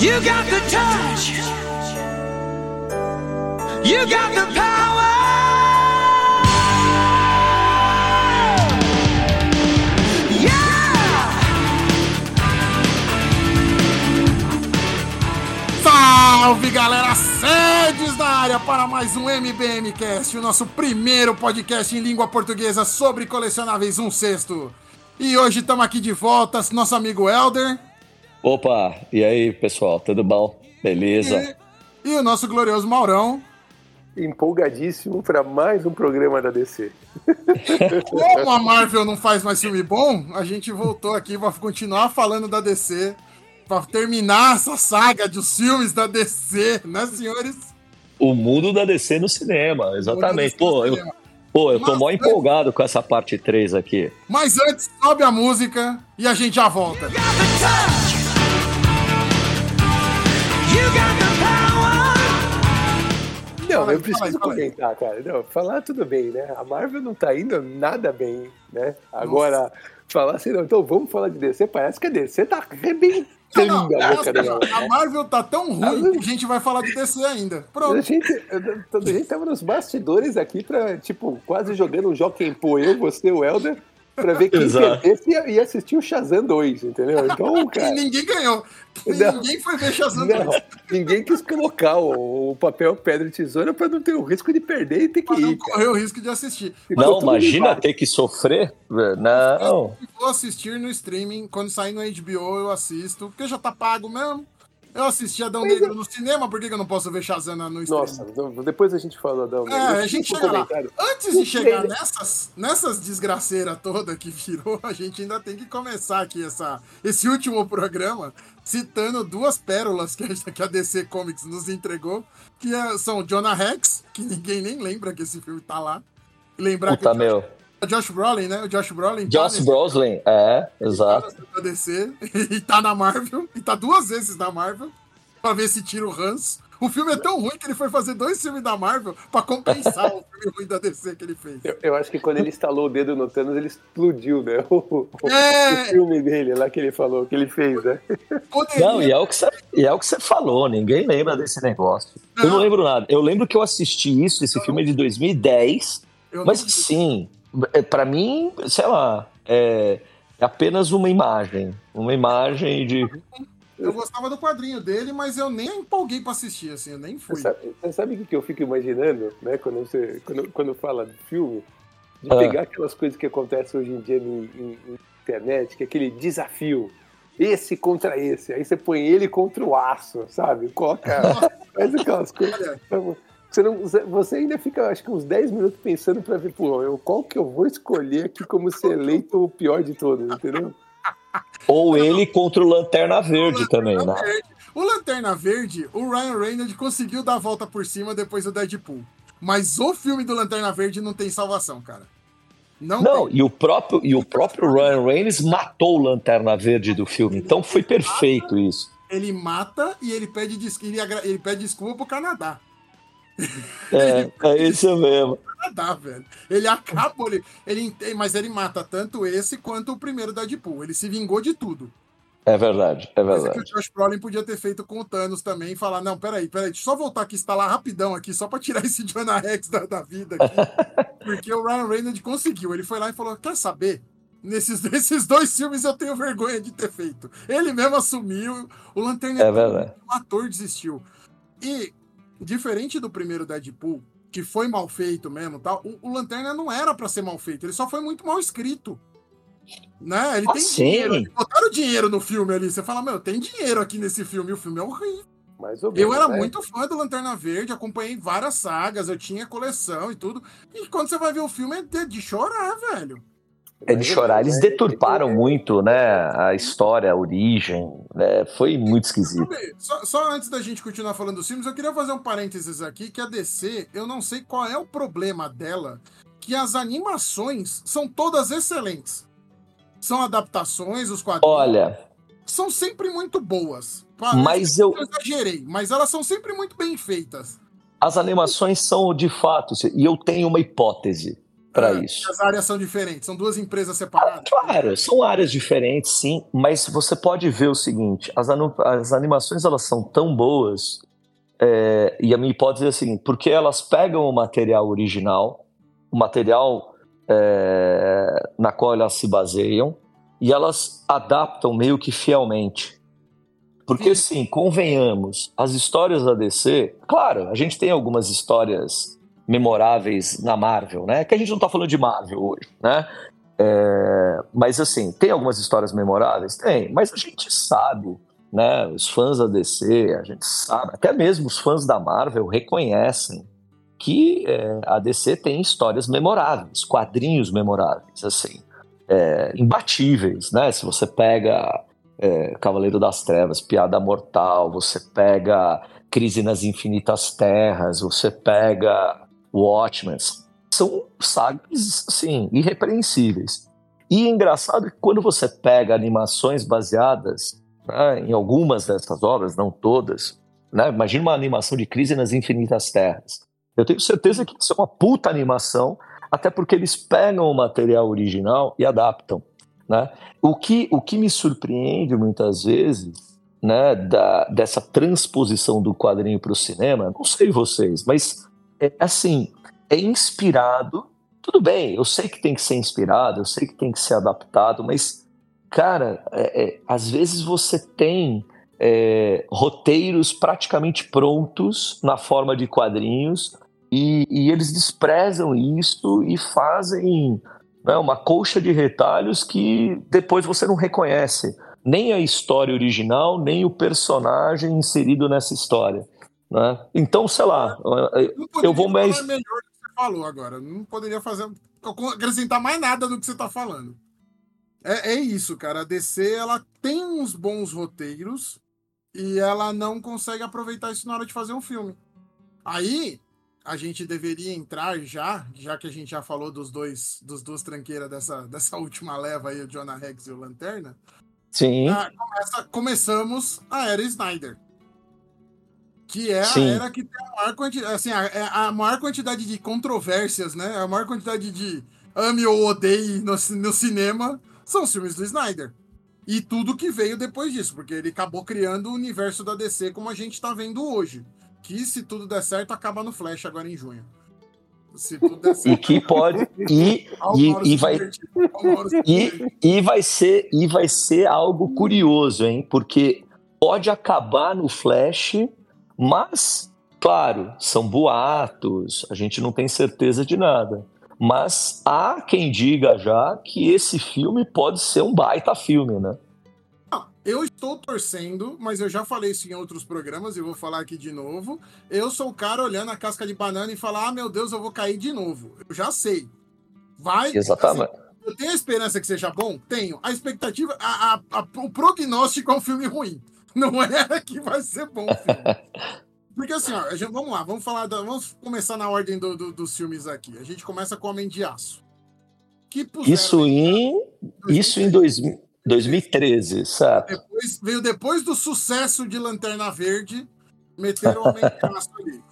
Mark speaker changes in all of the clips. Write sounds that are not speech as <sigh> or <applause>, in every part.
Speaker 1: You got the touch. You got the power. Yeah!
Speaker 2: Salve galera, sedes da área para mais um MBMcast, o nosso primeiro podcast em língua portuguesa sobre colecionáveis um sexto. E hoje estamos aqui de volta, nosso amigo Elder
Speaker 3: Opa, e aí pessoal, tudo bom? Beleza?
Speaker 2: e, e o nosso glorioso Maurão.
Speaker 4: Empolgadíssimo para mais um programa da DC.
Speaker 2: Como a Marvel não faz mais filme bom, a gente voltou aqui para continuar falando da DC, para terminar essa saga dos filmes da DC, né, senhores?
Speaker 3: O mundo da DC no cinema, exatamente. Pô, eu, pô, eu tô
Speaker 2: Mas
Speaker 3: mó empolgado com essa parte 3 aqui.
Speaker 2: Mas antes, sobe a música e a gente já volta.
Speaker 1: got the touch. You
Speaker 4: Não,
Speaker 2: Fala
Speaker 4: eu preciso comentar, cara. Não, falar tudo bem, né? A Marvel não tá indo nada bem, né? Agora, falar assim, não, então vamos falar de DC, parece que a DC tá arrebentando
Speaker 2: Não, não,
Speaker 4: a
Speaker 2: a Marvel tá tão ruim que a gente vai falar de DC ainda.
Speaker 4: A
Speaker 2: Pronto.
Speaker 4: gente, a gente tava nos bastidores aqui pra, tipo, quase jogando um Joaquim Pô, eu, você, o Helder, pra ver quem
Speaker 3: Exato.
Speaker 4: perdesse ia, ia assistir o Shazam 2, entendeu? Então, <laughs>
Speaker 2: E
Speaker 4: cara.
Speaker 2: ninguém ganhou.
Speaker 4: Não.
Speaker 2: Ninguém foi ver Shazam
Speaker 4: Não,
Speaker 2: 2.
Speaker 4: ninguém quis colocar o, o papel pedra e tesoura pra não ter o risco de perder e ter que
Speaker 2: Pra não
Speaker 4: ir. cara.
Speaker 2: correr o risco de assistir.
Speaker 4: Ficou
Speaker 3: Não, imagina ter que sofrer. Não.
Speaker 2: E Vou assistir no streaming. Quando sair no HBO, eu assisto. Porque já tá pago mesmo. Eu assisti Adão Negro no cinema, por que que eu não posso ver Shazam no streaming?
Speaker 4: Nossa, não, depois a gente falou da
Speaker 2: É, a gente chega lá. Antes de chegar nessas, nessas desgraceiras todas que virou, <laughs> a gente ainda tem que começar aqui essa, esse último programa citando duas pérolas que a, DC Comics nos entregou, que é- são Jonah Rex, que ninguém nem lembra que esse filme tá lá. Lembrar
Speaker 3: Puta,
Speaker 2: que o
Speaker 3: meu.
Speaker 2: Josh Brolin, né? O Josh Brolin tá
Speaker 3: Joss
Speaker 2: nesse-
Speaker 3: Brolin, é,
Speaker 2: tá
Speaker 3: exato.
Speaker 2: na DC <laughs> e tá na Marvel, e tá duas vezes na Marvel, pra ver se tira o Hans. O filme é tão ruim que ele foi fazer dois filmes da Marvel pra compensar o filme ruim da DC que ele fez.
Speaker 4: Eu, eu acho que quando ele instalou o dedo no Thanos, ele explodiu, né? O,
Speaker 2: É.
Speaker 4: o filme dele lá que ele falou, que ele fez, né?
Speaker 2: Poderia-
Speaker 3: Não, e é o que você, e é o que você falou, ninguém lembra desse negócio. Eu não
Speaker 2: Não.
Speaker 3: lembro nada. Eu lembro que eu assisti isso, esse filme é de 2010,
Speaker 2: eu
Speaker 3: mas
Speaker 2: não
Speaker 3: sim, é, pra mim, sei lá, é, é apenas uma imagem. Uma imagem de.
Speaker 2: Eu gostava do quadrinho dele, mas eu nem empolguei pra assistir, assim, eu nem fui.
Speaker 4: Você sabe, você sabe o que eu fico imaginando, né? Quando, você, quando, quando fala do filme, de
Speaker 3: Ah.
Speaker 4: pegar aquelas coisas que acontecem hoje em dia em, em- em internet, que é aquele desafio. Esse contra esse. Aí você põe ele contra o aço, sabe? Coloca. <laughs> faz aquelas coisas. Você, não, você ainda fica, acho que uns 10 minutos pensando pra ver, pô, eu, qual que eu vou escolher aqui como ser eleito o pior de todos, entendeu?
Speaker 3: Ou ele contra o Lanterna Verde também, né?
Speaker 2: Verde. O Lanterna Verde, o Ryan Reynolds conseguiu dar a volta por cima depois do Deadpool. Mas o filme do Lanterna Verde não tem salvação, cara. Não,
Speaker 3: Não, e o próprio, e o próprio Ryan Reynolds matou o Lanterna Verde do filme. Então foi perfeito isso.
Speaker 2: Ele mata e ele pede, ele, ele pede desculpa pro Canadá.
Speaker 3: É, é isso mesmo.
Speaker 2: Canadá, velho. Ele acaba, ele, ele mas ele mata tanto esse quanto o primeiro Deadpool. Ele se vingou de tudo.
Speaker 3: É verdade, é
Speaker 2: Coisa que o
Speaker 3: verdade.
Speaker 2: Josh Brolin podia ter feito com o Thanos também e falar: não, peraí, peraí, deixa eu só voltar aqui, instalar rapidão aqui, só pra tirar <laughs> esse Jonah Rex da, da vida aqui. <laughs> Porque o Ryan Reynolds conseguiu. Ele foi lá e falou: quer saber? Nesses, <laughs> nesses dois filmes eu tenho vergonha de ter feito. Ele mesmo assumiu, o Lanterna
Speaker 3: É verdade.
Speaker 2: o ator desistiu. E, diferente do primeiro Deadpool, que foi mal feito mesmo, tal, o, o Lanterna não era pra ser mal feito, ele só foi muito mal escrito. Né? Ele
Speaker 3: Ah,
Speaker 2: tem
Speaker 3: sim.
Speaker 2: dinheiro. Botaram dinheiro no filme ali. Você fala, meu, tem dinheiro aqui nesse filme. E o filme é horrível.
Speaker 4: Mais ou menos.
Speaker 2: Eu era
Speaker 4: né?
Speaker 2: muito fã do Lanterna Verde, acompanhei várias sagas, eu tinha coleção e tudo. E quando você vai ver o filme, é de chorar, velho.
Speaker 3: É de chorar. Eles
Speaker 4: né?
Speaker 3: deturparam muito, né? A história, a origem. né? Foi muito esquisito.
Speaker 2: Só, só antes da gente continuar falando dos filmes, eu queria fazer um parênteses aqui, que a DC, eu não sei qual é o problema dela, que as animações são todas excelentes. São adaptações, os quadrinhos
Speaker 3: Olha,
Speaker 2: são sempre muito boas. Parece
Speaker 3: mas
Speaker 2: que
Speaker 3: eu.
Speaker 2: eu exagerei, mas elas são sempre muito bem feitas.
Speaker 3: As animações são de fato, e eu tenho uma hipótese. Para
Speaker 2: Ah,
Speaker 3: isso.
Speaker 2: As áreas são diferentes, são duas empresas separadas.
Speaker 3: Claro, são áreas diferentes, sim, mas você pode ver o seguinte: as, as animações elas são tão boas, é, e a minha hipótese é a seguinte: porque elas pegam o material original, o material é, na qual elas se baseiam, e elas adaptam meio que fielmente. Porque, sim, convenhamos, as histórias da DC, claro, a gente tem algumas histórias memoráveis na Marvel, né? Que a gente não tá falando de Marvel hoje, né? É, mas assim, tem algumas histórias memoráveis? Tem, mas a gente sabe, né? Os fãs da DC, a gente sabe, até mesmo os fãs da Marvel reconhecem que é, a DC tem histórias memoráveis, quadrinhos memoráveis, assim, é, imbatíveis, né? Se você pega é, Cavaleiro das Trevas, Piada Mortal, você pega Crise nas Infinitas Terras, você pega Watchmen, são sagas, assim, irrepreensíveis. E é engraçado que quando você pega animações baseadas né, em algumas dessas obras, não todas, né, imagina uma animação de Crise nas Infinitas Terras. Eu tenho certeza que isso é uma puta animação, até porque eles pegam o material original e adaptam. Né? O, que, o que me surpreende muitas vezes né, da, dessa transposição do quadrinho para o cinema, não sei vocês, mas é assim, é inspirado. Tudo bem, eu sei que tem que ser inspirado, eu sei que tem que ser adaptado, mas, cara, é, é, às vezes você tem é, roteiros praticamente prontos na forma de quadrinhos e, e eles desprezam isso e fazem né, uma colcha de retalhos que depois você não reconhece nem a história original, nem o personagem inserido nessa história. Né? Então, sei lá, eu vou mais.
Speaker 2: Melhor do que você falou agora. Não poderia fazer. acrescentar mais nada do que você está falando. É, é, isso, cara. A DC ela tem uns bons roteiros e ela não consegue aproveitar isso na hora de fazer um filme. Aí a gente deveria entrar já, já que a gente já falou dos dois, dos duas tranqueiras dessa, <laughs> dessa última leva aí, o Jonah Rex e o Lanterna.
Speaker 3: Sim.
Speaker 2: Ah, começa, começamos a era Snyder. Que é Sim. a era que tem a maior, quantidade, assim, a, a, maior quantidade de controvérsias, né? A maior quantidade de ame ou odeie no, no cinema são os filmes do Snyder. E tudo que veio depois disso, porque ele acabou criando o universo da DC como a gente está vendo hoje. Que se tudo der certo, acaba no Flash agora em junho. Se tudo der certo. <laughs>
Speaker 3: E que pode. <laughs> E, e, e vai. <laughs> E, e, vai ser, e vai ser algo curioso, hein? Porque pode acabar no Flash, mas, claro, são boatos, a gente não tem certeza de nada. Mas há quem diga já que esse filme pode ser um baita filme, né?
Speaker 2: Eu estou torcendo, mas eu já falei isso em outros programas e vou falar aqui de novo. Eu sou o cara olhando a casca de banana e falar: ah, meu Deus, eu vou cair de novo. Eu já sei. Vai.
Speaker 3: Exatamente.
Speaker 2: Assim, eu tenho a esperança que seja bom? Tenho. A expectativa, a, a, a, o prognóstico é um filme ruim. <laughs> Não é que vai ser bom o filme. <laughs> Porque assim, ó, gente, vamos lá, vamos falar, da, vamos começar na ordem do, do, dos filmes aqui. A gente começa com Homem de Aço.
Speaker 3: isso em, isso em 2000. 2013, certo.
Speaker 2: Depois, veio depois do sucesso de Lanterna Verde, meteram o Homem de <laughs> Aço ali.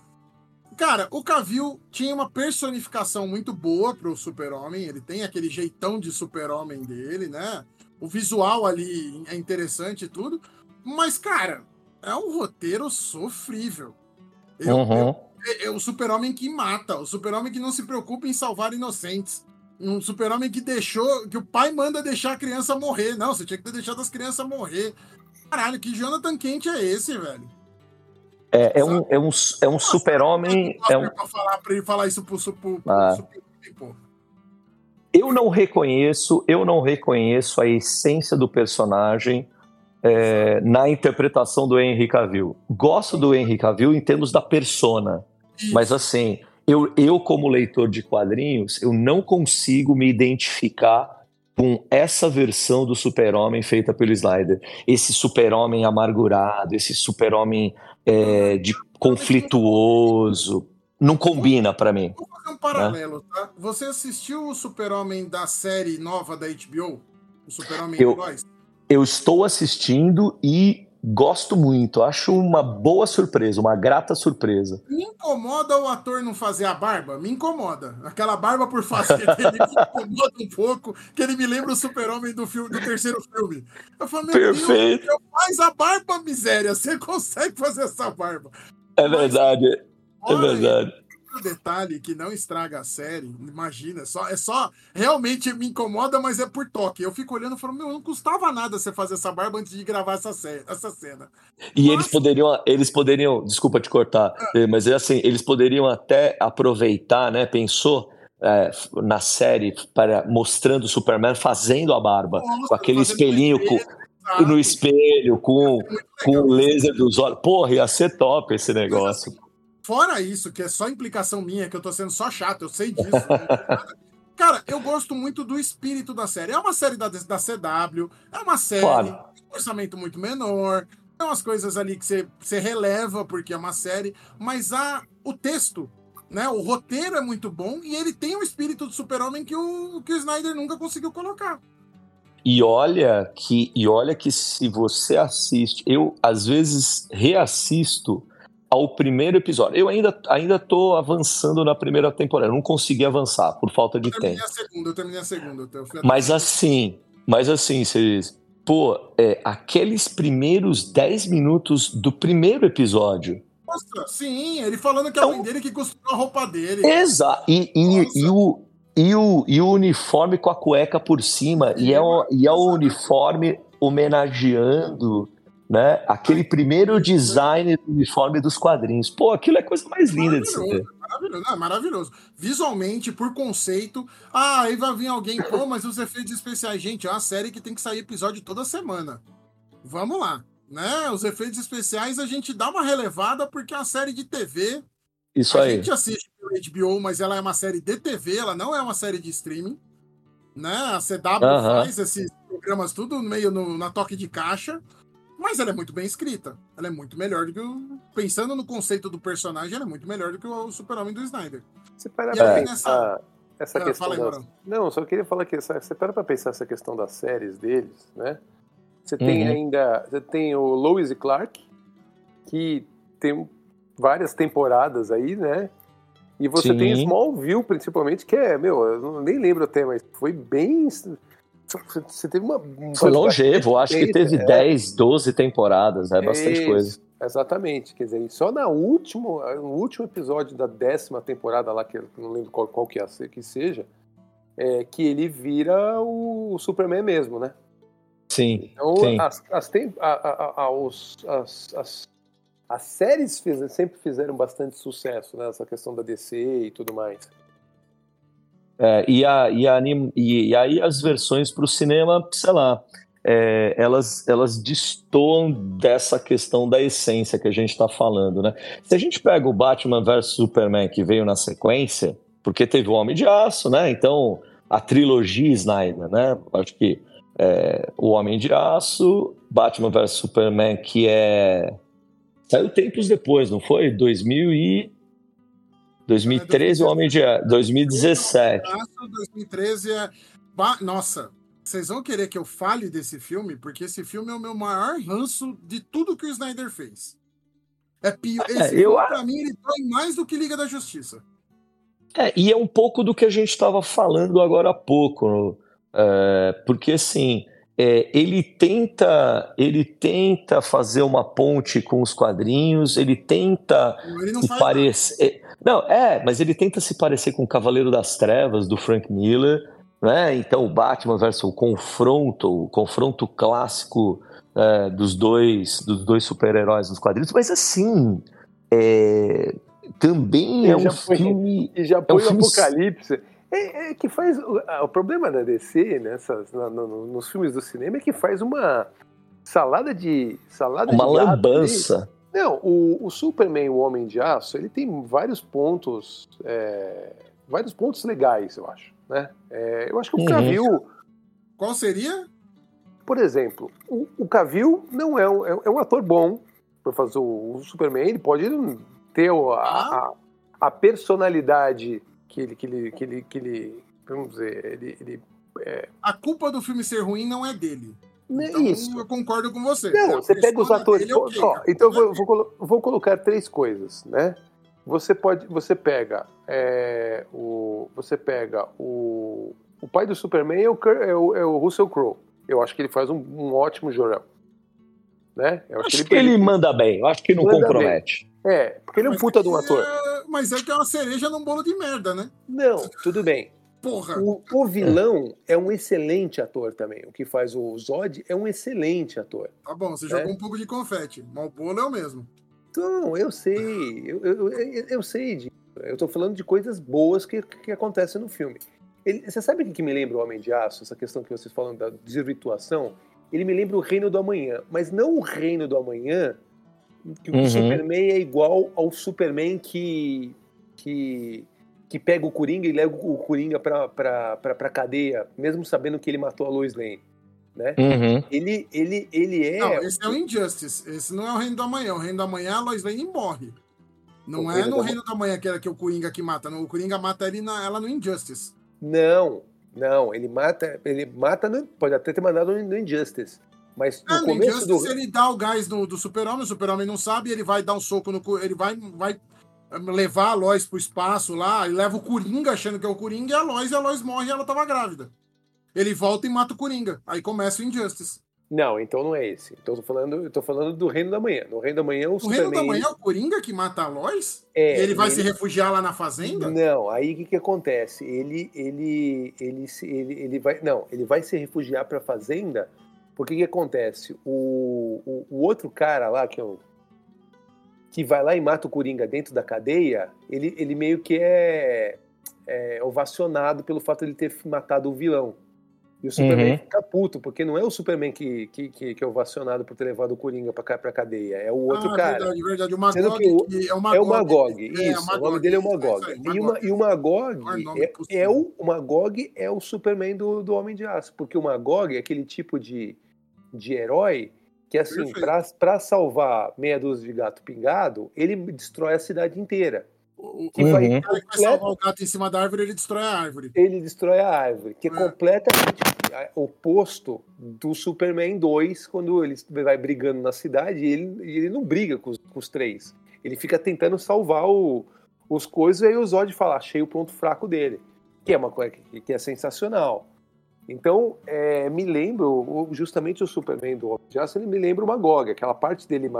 Speaker 2: Cara, o Cavill tinha uma personificação muito boa pro Super-Homem, ele tem aquele jeitão de Super-Homem dele, né? O visual ali é interessante e tudo, mas, cara, é um roteiro sofrível. Eu,
Speaker 3: uhum.
Speaker 2: é o Super-Homem que mata, o Super-Homem que não se preocupa em salvar inocentes um super-homem que deixou, que o pai manda deixar a criança morrer. Não, você tinha que ter deixado as crianças morrer. Caralho, que Jonathan Kent é esse, velho?
Speaker 3: É, é um, é um, é um super-homem. É um...
Speaker 2: pra, falar, pra ele falar isso pro, pro, pro ah. super pô.
Speaker 3: Eu não reconheço, eu não reconheço a essência do personagem é, na interpretação do Henry Cavill. Gosto do Henry Cavill em termos da persona, isso. mas assim, eu, eu, como leitor de quadrinhos, eu não consigo me identificar com essa versão do super-homem feita pelo Snyder. Esse super-homem amargurado, esse super-homem é, de conflituoso. Não combina para mim.
Speaker 2: Vou fazer um paralelo, né? tá? Você assistiu o super-homem da série nova da HBO? O super-homem
Speaker 3: eu, eu estou assistindo e gosto muito, acho uma boa surpresa, uma grata surpresa.
Speaker 2: Me incomoda o ator não fazer a barba? Me incomoda. Aquela barba por fazer dele me incomoda um pouco, que ele me lembra o super-homem do, filme, do terceiro filme. Eu falo, meu
Speaker 3: Perfeito.
Speaker 2: Deus, faz a barba, miséria. Você consegue fazer essa barba.
Speaker 3: É verdade, é
Speaker 2: Olha aí,
Speaker 3: verdade.
Speaker 2: Outro detalhe que não estraga a série, imagina, é só, é só realmente me incomoda, mas é por toque. Eu fico olhando e falo, meu, não custava nada você fazer essa barba antes de gravar essa, essa cena.
Speaker 3: E
Speaker 2: Nossa.
Speaker 3: eles poderiam, eles poderiam, desculpa te cortar, eh, mas é assim, eles poderiam até aproveitar, né? Pensou eh, na série para mostrando o Superman fazendo a barba,
Speaker 2: Nossa,
Speaker 3: com aquele espelhinho com- no espelho, com, com o laser dos olhos. Porra, ia ser top esse negócio.
Speaker 2: Fora isso, que é só implicação minha, que eu tô sendo só chato, eu sei disso. né? <laughs> Cara, eu gosto muito do espírito da série. É uma série da, da CW, é uma série
Speaker 3: Claro.
Speaker 2: com orçamento muito menor, tem umas coisas ali que você, você releva porque é uma série, mas a, o texto, né, o roteiro é muito bom e ele tem o espírito do super-homem que o, que o Snyder nunca conseguiu colocar.
Speaker 3: E olha que e olha que se você assiste, eu às vezes reassisto ao primeiro episódio. Eu ainda ainda tô avançando na primeira temporada, não consegui avançar por falta de
Speaker 2: Eu terminei
Speaker 3: tempo.
Speaker 2: a segunda, eu terminei a segunda.
Speaker 3: Mas assim, mas assim, vocês, pô, é, aqueles primeiros 10 minutos do primeiro episódio.
Speaker 2: Nossa, sim, ele falando que é a mãe dele que costurou a roupa dele.
Speaker 3: Exato. E, e, e o e o, e o uniforme com a cueca por cima, e é, o, e é o uniforme homenageando né, aquele primeiro design do uniforme dos quadrinhos. Pô, aquilo é a coisa mais linda de se ver.
Speaker 2: Maravilhoso, é maravilhoso. Visualmente, por conceito, ah, aí vai vir alguém, pô, mas os efeitos especiais, gente, é uma série que tem que sair episódio toda semana. Vamos lá, né? Os efeitos especiais a gente dá uma relevada porque é uma série de TV.
Speaker 3: Isso
Speaker 2: a
Speaker 3: aí.
Speaker 2: gente assiste pelo HBO, mas ela é uma série de TV, ela não é uma série de streaming. Né? A CW
Speaker 3: Aham.
Speaker 2: faz esses programas tudo meio no- na toque de caixa. Mas ela é muito bem escrita. Ela é muito melhor do que o. Pensando no conceito do personagem, ela é muito melhor do que o Super-Homem do Snyder.
Speaker 4: Você para
Speaker 2: E
Speaker 4: pra
Speaker 2: aí,
Speaker 4: pensar essa
Speaker 2: Ah,
Speaker 4: questão
Speaker 2: fala aí,
Speaker 4: das... Não, só queria falar que essa... você para pra pensar essa questão das séries deles, né? Você tem
Speaker 3: Uhum.
Speaker 4: ainda... Você tem o Lois e Clark, que tem várias temporadas aí, né? E você
Speaker 3: Sim.
Speaker 4: tem Smallville, principalmente, que é, meu, eu não- nem lembro até, mas foi bem... Você teve uma...
Speaker 3: Foi longevo, acho que teve
Speaker 4: É.
Speaker 3: 10, 12 temporadas, é bastante
Speaker 4: Isso,
Speaker 3: coisa.
Speaker 4: Exatamente, quer dizer, só na último, no último episódio da décima temporada lá, que eu não lembro qual, qual que, é, que seja, é que ele vira o Superman mesmo, né?
Speaker 3: Sim,
Speaker 4: Então,
Speaker 3: sim.
Speaker 4: as, as, tem- a- a- a- os- as, as, as séries fiz- sempre fizeram bastante sucesso, né? Essa questão da DC e tudo mais.
Speaker 3: É, e, a, e, a e, e aí as versões para o cinema, sei lá, é, elas, elas destoam dessa questão da essência que a gente está falando, né? Se a gente pega o Batman vs Superman que veio na sequência, porque teve o Homem de Aço, né? Então, a trilogia Snyder, né? Acho que é, o Homem de Aço, Batman vs Superman, que é... Saiu tempos depois, não foi? 2000 e... 2013, o Homem de Aço. 2017.
Speaker 2: Aço, 2013 é. Nossa, vocês vão querer que eu fale desse filme? Porque esse filme é o meu maior ranço de tudo que o Snyder fez. É pior. Esse
Speaker 3: eu
Speaker 2: filme, pra mim, ele dói mais do que Liga da Justiça.
Speaker 3: É, e é um pouco do que a gente estava falando agora há pouco, é, porque assim, é, ele tenta, ele tenta fazer uma ponte com os quadrinhos, ele tenta parecer, não, é, mas ele tenta se parecer com o Cavaleiro das Trevas do Frank Miller, né? Então o Batman versus o confronto, o confronto clássico é, dos dois, dos dois super-heróis nos quadrinhos, mas assim, é, também
Speaker 4: E
Speaker 3: é um
Speaker 4: já foi-
Speaker 3: filme
Speaker 4: E já põe o
Speaker 3: filme-
Speaker 4: Apocalipse. É, é que faz. O, o problema da DC, nessas, na- no- nos filmes do cinema, é que faz uma salada de. Salada
Speaker 3: uma
Speaker 4: de
Speaker 3: lambança.
Speaker 4: Não, o, o Superman, o Homem de Aço, ele tem vários pontos. é, vários pontos legais, eu acho. Né? É, eu acho que o
Speaker 3: Uhum.
Speaker 4: Cavill,
Speaker 2: Qual seria?
Speaker 4: por exemplo, o, o Cavill não é um, é, é um ator bom para fazer o, o Superman, ele pode ter a, a, a personalidade que ele, que ele, que ele, que ele vamos dizer, ele, ele
Speaker 2: A culpa do filme ser ruim não é dele.
Speaker 4: Não é
Speaker 2: Então
Speaker 4: isso.
Speaker 2: eu concordo com você.
Speaker 4: Não,
Speaker 2: A
Speaker 4: você pega os atores.
Speaker 2: dele é ok,
Speaker 4: ó, então eu vou, vou colo- vou colocar três coisas, né? Você pode, você pega é, o, você pega o, o pai do Superman é o, é o, é o Russell Crowe. Eu acho que ele faz um, um ótimo Jorel, né? Eu
Speaker 3: Acho que ele manda bem, eu acho que não
Speaker 4: Manda
Speaker 3: compromete.
Speaker 4: é, porque ele é um puta de um
Speaker 2: é-
Speaker 4: ator.
Speaker 2: Mas é que é uma cereja num bolo de merda, né?
Speaker 4: Não, tudo bem.
Speaker 2: Porra.
Speaker 4: O, o vilão é um excelente ator também. O que faz o Zod é um excelente ator.
Speaker 2: Tá bom, você
Speaker 4: É.
Speaker 2: jogou um pouco de confete, mas o bolo é o mesmo.
Speaker 4: Então, eu sei, eu, eu, eu, eu sei disso. Eu tô falando de coisas boas que, que acontecem no filme. Ele- você sabe o que me lembra o Homem de Aço? Essa questão que vocês falam da desvirtuação? Ele me lembra o Reino do Amanhã, mas não o Reino do Amanhã, que
Speaker 3: Uhum.
Speaker 4: o Superman é igual ao Superman que, que, que pega o Coringa e leva o Coringa pra, pra, pra, pra cadeia, mesmo sabendo que ele matou a Lois Lane. Né?
Speaker 3: Uhum.
Speaker 4: Ele, ele, ele é.
Speaker 2: Não, esse é o Injustice. Esse não é o Reino da Manhã. O Reino da Manhã, a Lois Lane morre. Não
Speaker 4: O
Speaker 2: é
Speaker 4: Reino
Speaker 2: no
Speaker 4: da
Speaker 2: Reino da Manhã que, era que o Coringa que mata. Não, o Coringa mata ele na, ela no Injustice.
Speaker 4: Não, não, ele mata, ele mata, no- pode até ter mandado no Injustice, mas no
Speaker 2: Ah,
Speaker 4: começo
Speaker 2: Injustice
Speaker 4: do
Speaker 2: ele dá o gás do, do super-homem, o super-homem não sabe, ele vai dar um soco no... Ele vai, vai eh, levar a Lois pro espaço lá, e leva o Coringa achando que é o Coringa, e a Lois, e a Lois morre e ela tava grávida. Ele volta e mata o Coringa. Aí começa o Injustice.
Speaker 4: Não, então não é esse. Então eu tô falando, eu tô falando do Reino da Manhã. No Reino da Manhã o,
Speaker 2: O
Speaker 4: Superman
Speaker 2: Reino da Manhã é o Coringa que mata a Lois?
Speaker 4: é,
Speaker 2: ele vai se refugiar lá na fazenda?
Speaker 4: Não, aí o que, que acontece? Ele, ele, ele, se- ele, ele vai, não, ele vai se refugiar para a fazenda. Porque o que acontece? O, o, o outro cara lá que é o que vai lá e mata o Coringa dentro da cadeia, ele, ele meio que é, é ovacionado pelo fato de ele ter matado o vilão. E o Superman
Speaker 3: Uhum.
Speaker 4: fica puto, porque não é o Superman que, que, que, que é ovacionado por ter levado o Coringa pra, cá- pra cadeia, é o outro
Speaker 2: ah,
Speaker 4: cara.
Speaker 2: verdade, verdade. O
Speaker 4: Sendo
Speaker 2: Magog,
Speaker 4: que o-
Speaker 2: que é o
Speaker 4: É
Speaker 2: Magog.
Speaker 4: o Magog,
Speaker 2: É,
Speaker 4: isso. o
Speaker 2: Magog,
Speaker 4: nome dele é o Magog.
Speaker 2: isso aí,
Speaker 4: e, o Ma- e o Magog
Speaker 2: é o
Speaker 4: é, é o, o Magog é o Superman do, do Homem de Aço, porque o Magog é aquele tipo de, de herói que, assim, pra salvar meia dúzia de gato pingado, ele destrói a cidade inteira. Que
Speaker 3: Uhum.
Speaker 4: vai,
Speaker 2: cara que vai
Speaker 4: completa-
Speaker 2: salvar o gato em cima da árvore, ele destrói a árvore.
Speaker 4: ele destrói a árvore, que é,
Speaker 2: É.
Speaker 4: completamente a- oposto do Superman 2, quando ele vai brigando na cidade e ele, ele não briga com os, com os três. Ele fica tentando salvar o- os coisas e aí o Zod fala, achei o ponto fraco dele, que é uma coisa que, que é sensacional. Então, é, me lembro, justamente o Superman do Homem de Aço, ele me lembra o Magog, aquela parte dele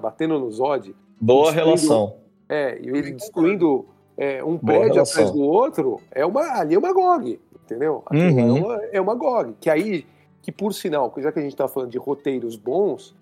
Speaker 4: batendo no Zod,
Speaker 3: Boa relação.
Speaker 4: é, e ele destruindo é, um
Speaker 3: Boa
Speaker 4: prédio
Speaker 3: relação.
Speaker 4: atrás do outro, é uma, ali é uma GOG, entendeu?
Speaker 3: Uhum.
Speaker 4: é, uma, é uma GOG. Que aí, que por sinal, já que a gente tá falando de roteiros bons,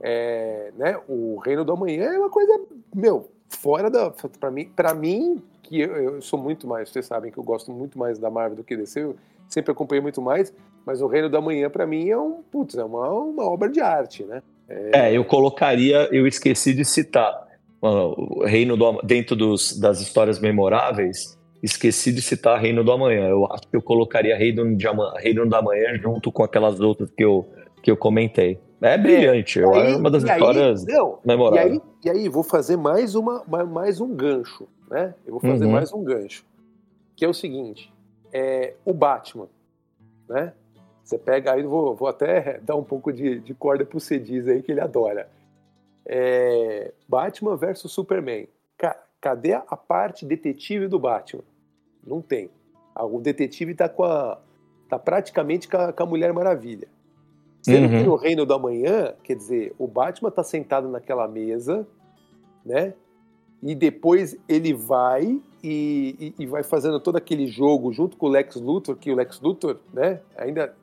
Speaker 4: é, né, o Reino do Amanhã é uma coisa, meu, fora da. Pra mim, pra mim que eu, eu sou muito mais, vocês sabem que eu gosto muito mais da Marvel do que DC, sempre acompanhei muito mais, mas o Reino do Amanhã, pra mim, é um, putz, é uma, uma obra de arte, né?
Speaker 3: É, eu colocaria, eu esqueci de citar mano, o Reino do dentro dos, das histórias memoráveis, esqueci de citar Reino do Amanhã. Eu acho que eu colocaria Reino, de Ama- Reino do Amanhã junto com aquelas outras que eu, que eu comentei. É brilhante, eu
Speaker 4: Aí-
Speaker 3: acho uma das
Speaker 4: e aí-
Speaker 3: histórias
Speaker 4: não, E
Speaker 3: memoráveis.
Speaker 4: aí, e aí, vou fazer mais, uma, ma- mais um gancho, né? Eu vou fazer
Speaker 3: Uhum.
Speaker 4: mais um gancho. Que é o seguinte: é, o Batman, né? Você pega aí, vou, vou até dar um pouco de, de corda pro Cediz aí, que ele adora. É, Batman versus Superman. Ca- cadê a parte detetive do Batman? Não tem. Ah, O detetive tá com a. tá praticamente com a, com a Mulher Maravilha. Sendo que
Speaker 3: Uhum.
Speaker 4: no Reino da Manhã, quer dizer, o Batman tá sentado naquela mesa, né? E depois ele vai e, e- e vai fazendo todo aquele jogo junto com o Lex Luthor, que o Lex Luthor, né? Ainda.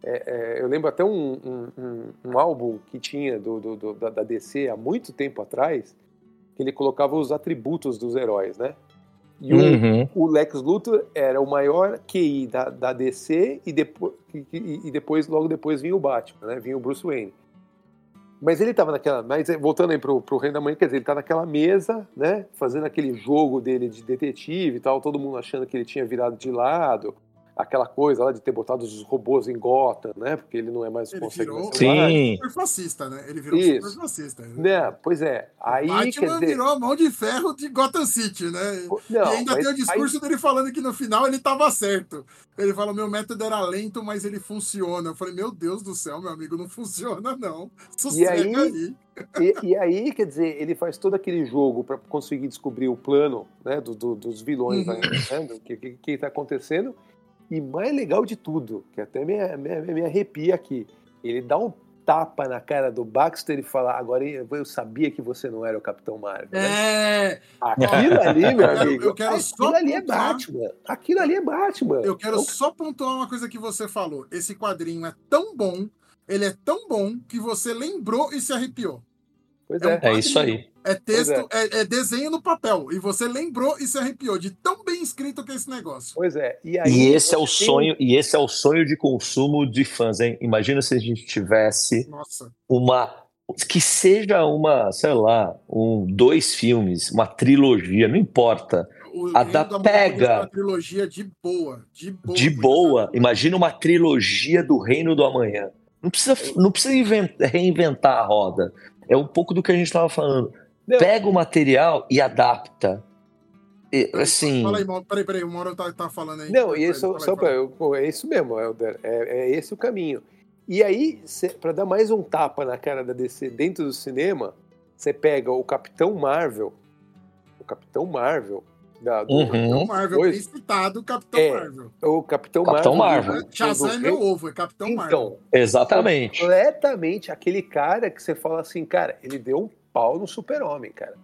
Speaker 4: é, é, eu lembro até um, um- um- um álbum que tinha do, do- do- da, da DC há muito tempo atrás, que ele colocava os atributos dos heróis, né? E o,
Speaker 3: Uhum.
Speaker 4: o Lex Luthor era o maior QI da, da DC e, depo, e, e- depois, logo depois, vinha o Batman, né? Vinha o Bruce Wayne. Mas ele estava naquela. Mas eh, voltando aí pro, pro Reino da Manhã, quer dizer, ele tá naquela mesa, né? Fazendo aquele jogo dele de detetive e tal, todo mundo achando que ele tinha virado de lado. Aquela coisa lá de ter botado os robôs em Gotham, né? Porque ele não é mais
Speaker 2: Ele
Speaker 4: consegue
Speaker 2: virou
Speaker 4: o.
Speaker 3: Sim.
Speaker 2: super fascista, né? Ele virou
Speaker 4: Isso.
Speaker 2: super fascista.
Speaker 4: Né? Pois é. Aí,
Speaker 2: Batman
Speaker 4: quer dizer...
Speaker 2: virou a mão de ferro de Gotham City, né?
Speaker 4: Não,
Speaker 2: e ainda
Speaker 4: mas
Speaker 2: tem o discurso dele falando que no final ele tava certo. Ele fala: meu método era lento, mas ele funciona. Eu falei, meu Deus do céu, meu amigo, não funciona, não. Sossega
Speaker 4: aí-
Speaker 2: aí.
Speaker 4: E, e aí, quer dizer, ele faz todo aquele jogo para conseguir descobrir o plano né, do- do- dos vilões,
Speaker 2: Uhum.
Speaker 4: né, do que, que, que tá acontecendo. E mais legal de tudo, que até me, me, me arrepia aqui, ele dá um tapa na cara do Baxter e fala: Agora eu sabia que você não era o Capitão Marvel. né?
Speaker 2: É,
Speaker 4: Aquilo ali, meu amigo,
Speaker 2: eu quero só
Speaker 4: aquilo ali é
Speaker 2: pontuar-
Speaker 4: Batman. Aquilo ali é Batman.
Speaker 2: eu quero
Speaker 4: Então,
Speaker 2: só pontuar uma coisa que você falou. Esse quadrinho é tão bom, ele é tão bom, que você lembrou e se arrepiou.
Speaker 4: Pois
Speaker 2: é um
Speaker 4: é.
Speaker 3: É isso aí.
Speaker 2: É texto,
Speaker 4: Pois
Speaker 2: é. é desenho no papel. E você lembrou e se arrepiou de tão bem escrito que é esse negócio.
Speaker 4: Pois é. E, aí,
Speaker 3: E esse é o
Speaker 4: tem
Speaker 3: sonho, e esse é o sonho de consumo de fãs, hein? Imagina se a gente tivesse
Speaker 2: Nossa.
Speaker 3: uma que seja uma, sei lá, um dois filmes, uma trilogia, não importa,
Speaker 2: O
Speaker 3: A da Pega.
Speaker 2: uma trilogia de boa. De boa.
Speaker 3: de boa. Imagina uma trilogia do Reino do Amanhã. Não precisa, não precisa inven- reinventar a roda. É um pouco do que a gente estava falando.
Speaker 4: Não,
Speaker 3: Pega o material e adapta. E, assim,
Speaker 2: Fala aí, Mauro. Peraí, peraí. O Mauro tá, tá falando aí.
Speaker 4: Não, e isso,
Speaker 2: fala aí,
Speaker 4: só pra, eu- é isso mesmo, Helder. É, é esse o caminho. E aí, para dar mais um tapa na cara da DC dentro do cinema, você pega o Capitão Marvel, o Capitão Marvel, da, do,
Speaker 3: Uhum.
Speaker 2: Capitão Marvel,
Speaker 4: Dois.
Speaker 2: bem citado, Capitão
Speaker 4: É.
Speaker 2: Marvel.
Speaker 4: o Capitão,
Speaker 3: Capitão
Speaker 4: Marvel.
Speaker 3: Marvel.
Speaker 2: Shazam é meu ovo, é Capitão Marvel.
Speaker 4: Então,
Speaker 3: exatamente.
Speaker 4: completamente aquele cara que você fala assim, cara, ele deu um pau no super-homem, cara.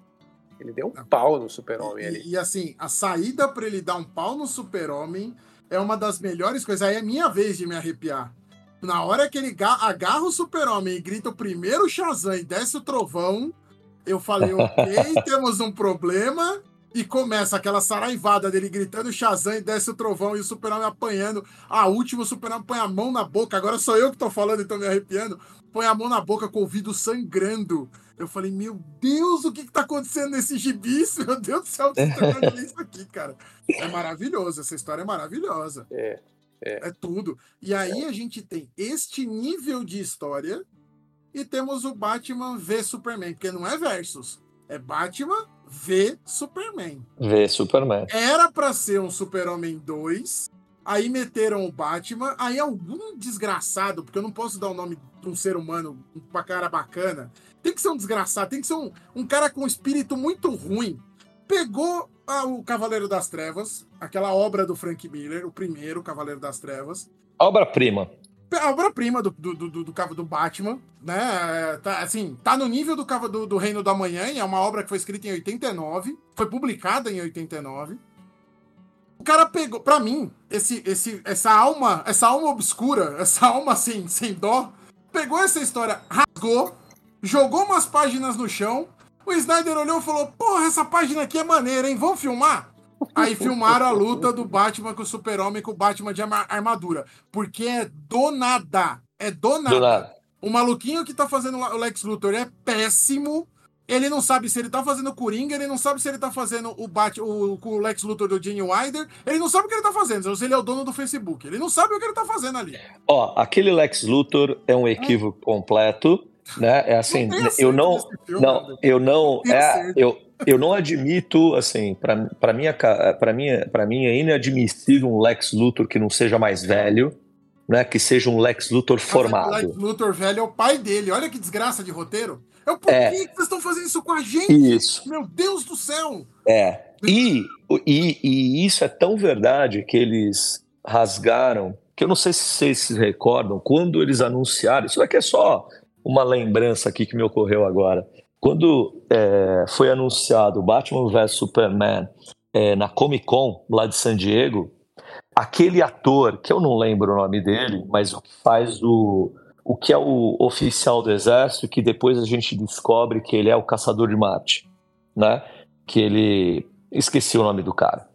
Speaker 4: Ele deu um
Speaker 2: Não.
Speaker 4: pau no super-homem ali.
Speaker 2: E, assim, a saída pra ele dar um pau no super-homem é uma das melhores coisas. Aí é minha vez de me arrepiar. Na hora que ele ga- agarra o super-homem e grita o primeiro Shazam e desce o trovão, eu falei, ok, <laughs> temos um problema. E começa aquela saraivada dele gritando Shazam e desce o trovão e o super-homem apanhando. A última, o super-homem põe a mão na boca. Agora sou eu que tô falando e tô me arrepiando. Põe a mão na boca com o ouvido sangrando. Eu falei, meu Deus, o que que tá acontecendo nesse gibi? <laughs> Meu Deus do céu, o que <laughs> tá acontecendo isso aqui, cara? É maravilhoso, essa história é maravilhosa.
Speaker 4: É.
Speaker 2: É tudo. E aí a gente tem este nível de história e temos o Batman v Superman, porque não é versus, é Batman v Superman.
Speaker 3: Vê Superman.
Speaker 2: Era pra ser um Super-Homem 2, aí meteram o Batman, aí algum desgraçado, porque eu não posso dar o nome de um ser humano pra cara bacana, tem que ser um desgraçado, tem que ser um, um cara com um espírito muito ruim. Pegou o Cavaleiro das Trevas, aquela obra do Frank Miller, o primeiro Cavaleiro das Trevas,
Speaker 3: Obra-prima.
Speaker 2: A obra-prima do, do, do, do, do- Batman, né? Tá, assim, tá no nível do, do, do Reino do Amanhã, e é uma obra que foi escrita em 89, foi publicada em 89. O cara pegou, pra mim, esse, esse, essa alma, essa alma obscura, <laughs> essa alma sem, sem dó, pegou essa história, rasgou, jogou umas páginas no chão. O Snyder olhou e falou: Porra, essa página aqui é maneira, hein? Vamos filmar? Aí filmaram a luta do Batman com o Super-Homem com o Batman de arma- armadura. Porque é do nada. É do nada.
Speaker 3: Do nada.
Speaker 2: O maluquinho que tá fazendo o Lex Luthor é péssimo. Ele não sabe se ele tá fazendo o Coringa, ele não sabe se ele tá fazendo o, Bat, o, o Lex Luthor do Gene Wilder, ele não sabe o que ele tá fazendo, se ele é o dono do Facebook. Ele não sabe o que ele tá fazendo ali.
Speaker 3: Ó, aquele Lex Luthor é um equívoco completo, né? É assim,
Speaker 2: Não
Speaker 3: eu não,
Speaker 2: filme,
Speaker 3: não,
Speaker 2: André.
Speaker 3: eu não,
Speaker 2: tem
Speaker 3: é,
Speaker 2: acerto.
Speaker 3: eu, eu não admito, assim, para para minha, para minha, para mim é inadmissível um Lex Luthor que não seja mais velho, né? Que seja um Lex Luthor
Speaker 2: O Lex
Speaker 3: formado.
Speaker 2: Luthor velho é o pai dele. Olha que desgraça de roteiro. Eu, por
Speaker 3: É.
Speaker 2: que que vocês estão fazendo isso com a gente?
Speaker 3: Isso.
Speaker 2: Meu Deus do céu!
Speaker 3: É. E, e, e isso é tão verdade que eles rasgaram, que eu não sei se vocês se recordam, quando eles anunciaram, isso daqui é só uma lembrança aqui que me ocorreu agora. Quando é, foi anunciado Batman vs Superman é, na Comic Con, lá de San Diego, aquele ator, que eu não lembro o nome dele, mas o que faz o, o que é o oficial do exército, que depois a gente descobre que ele é o caçador de Marte, né? Que ele esqueci o nome do cara.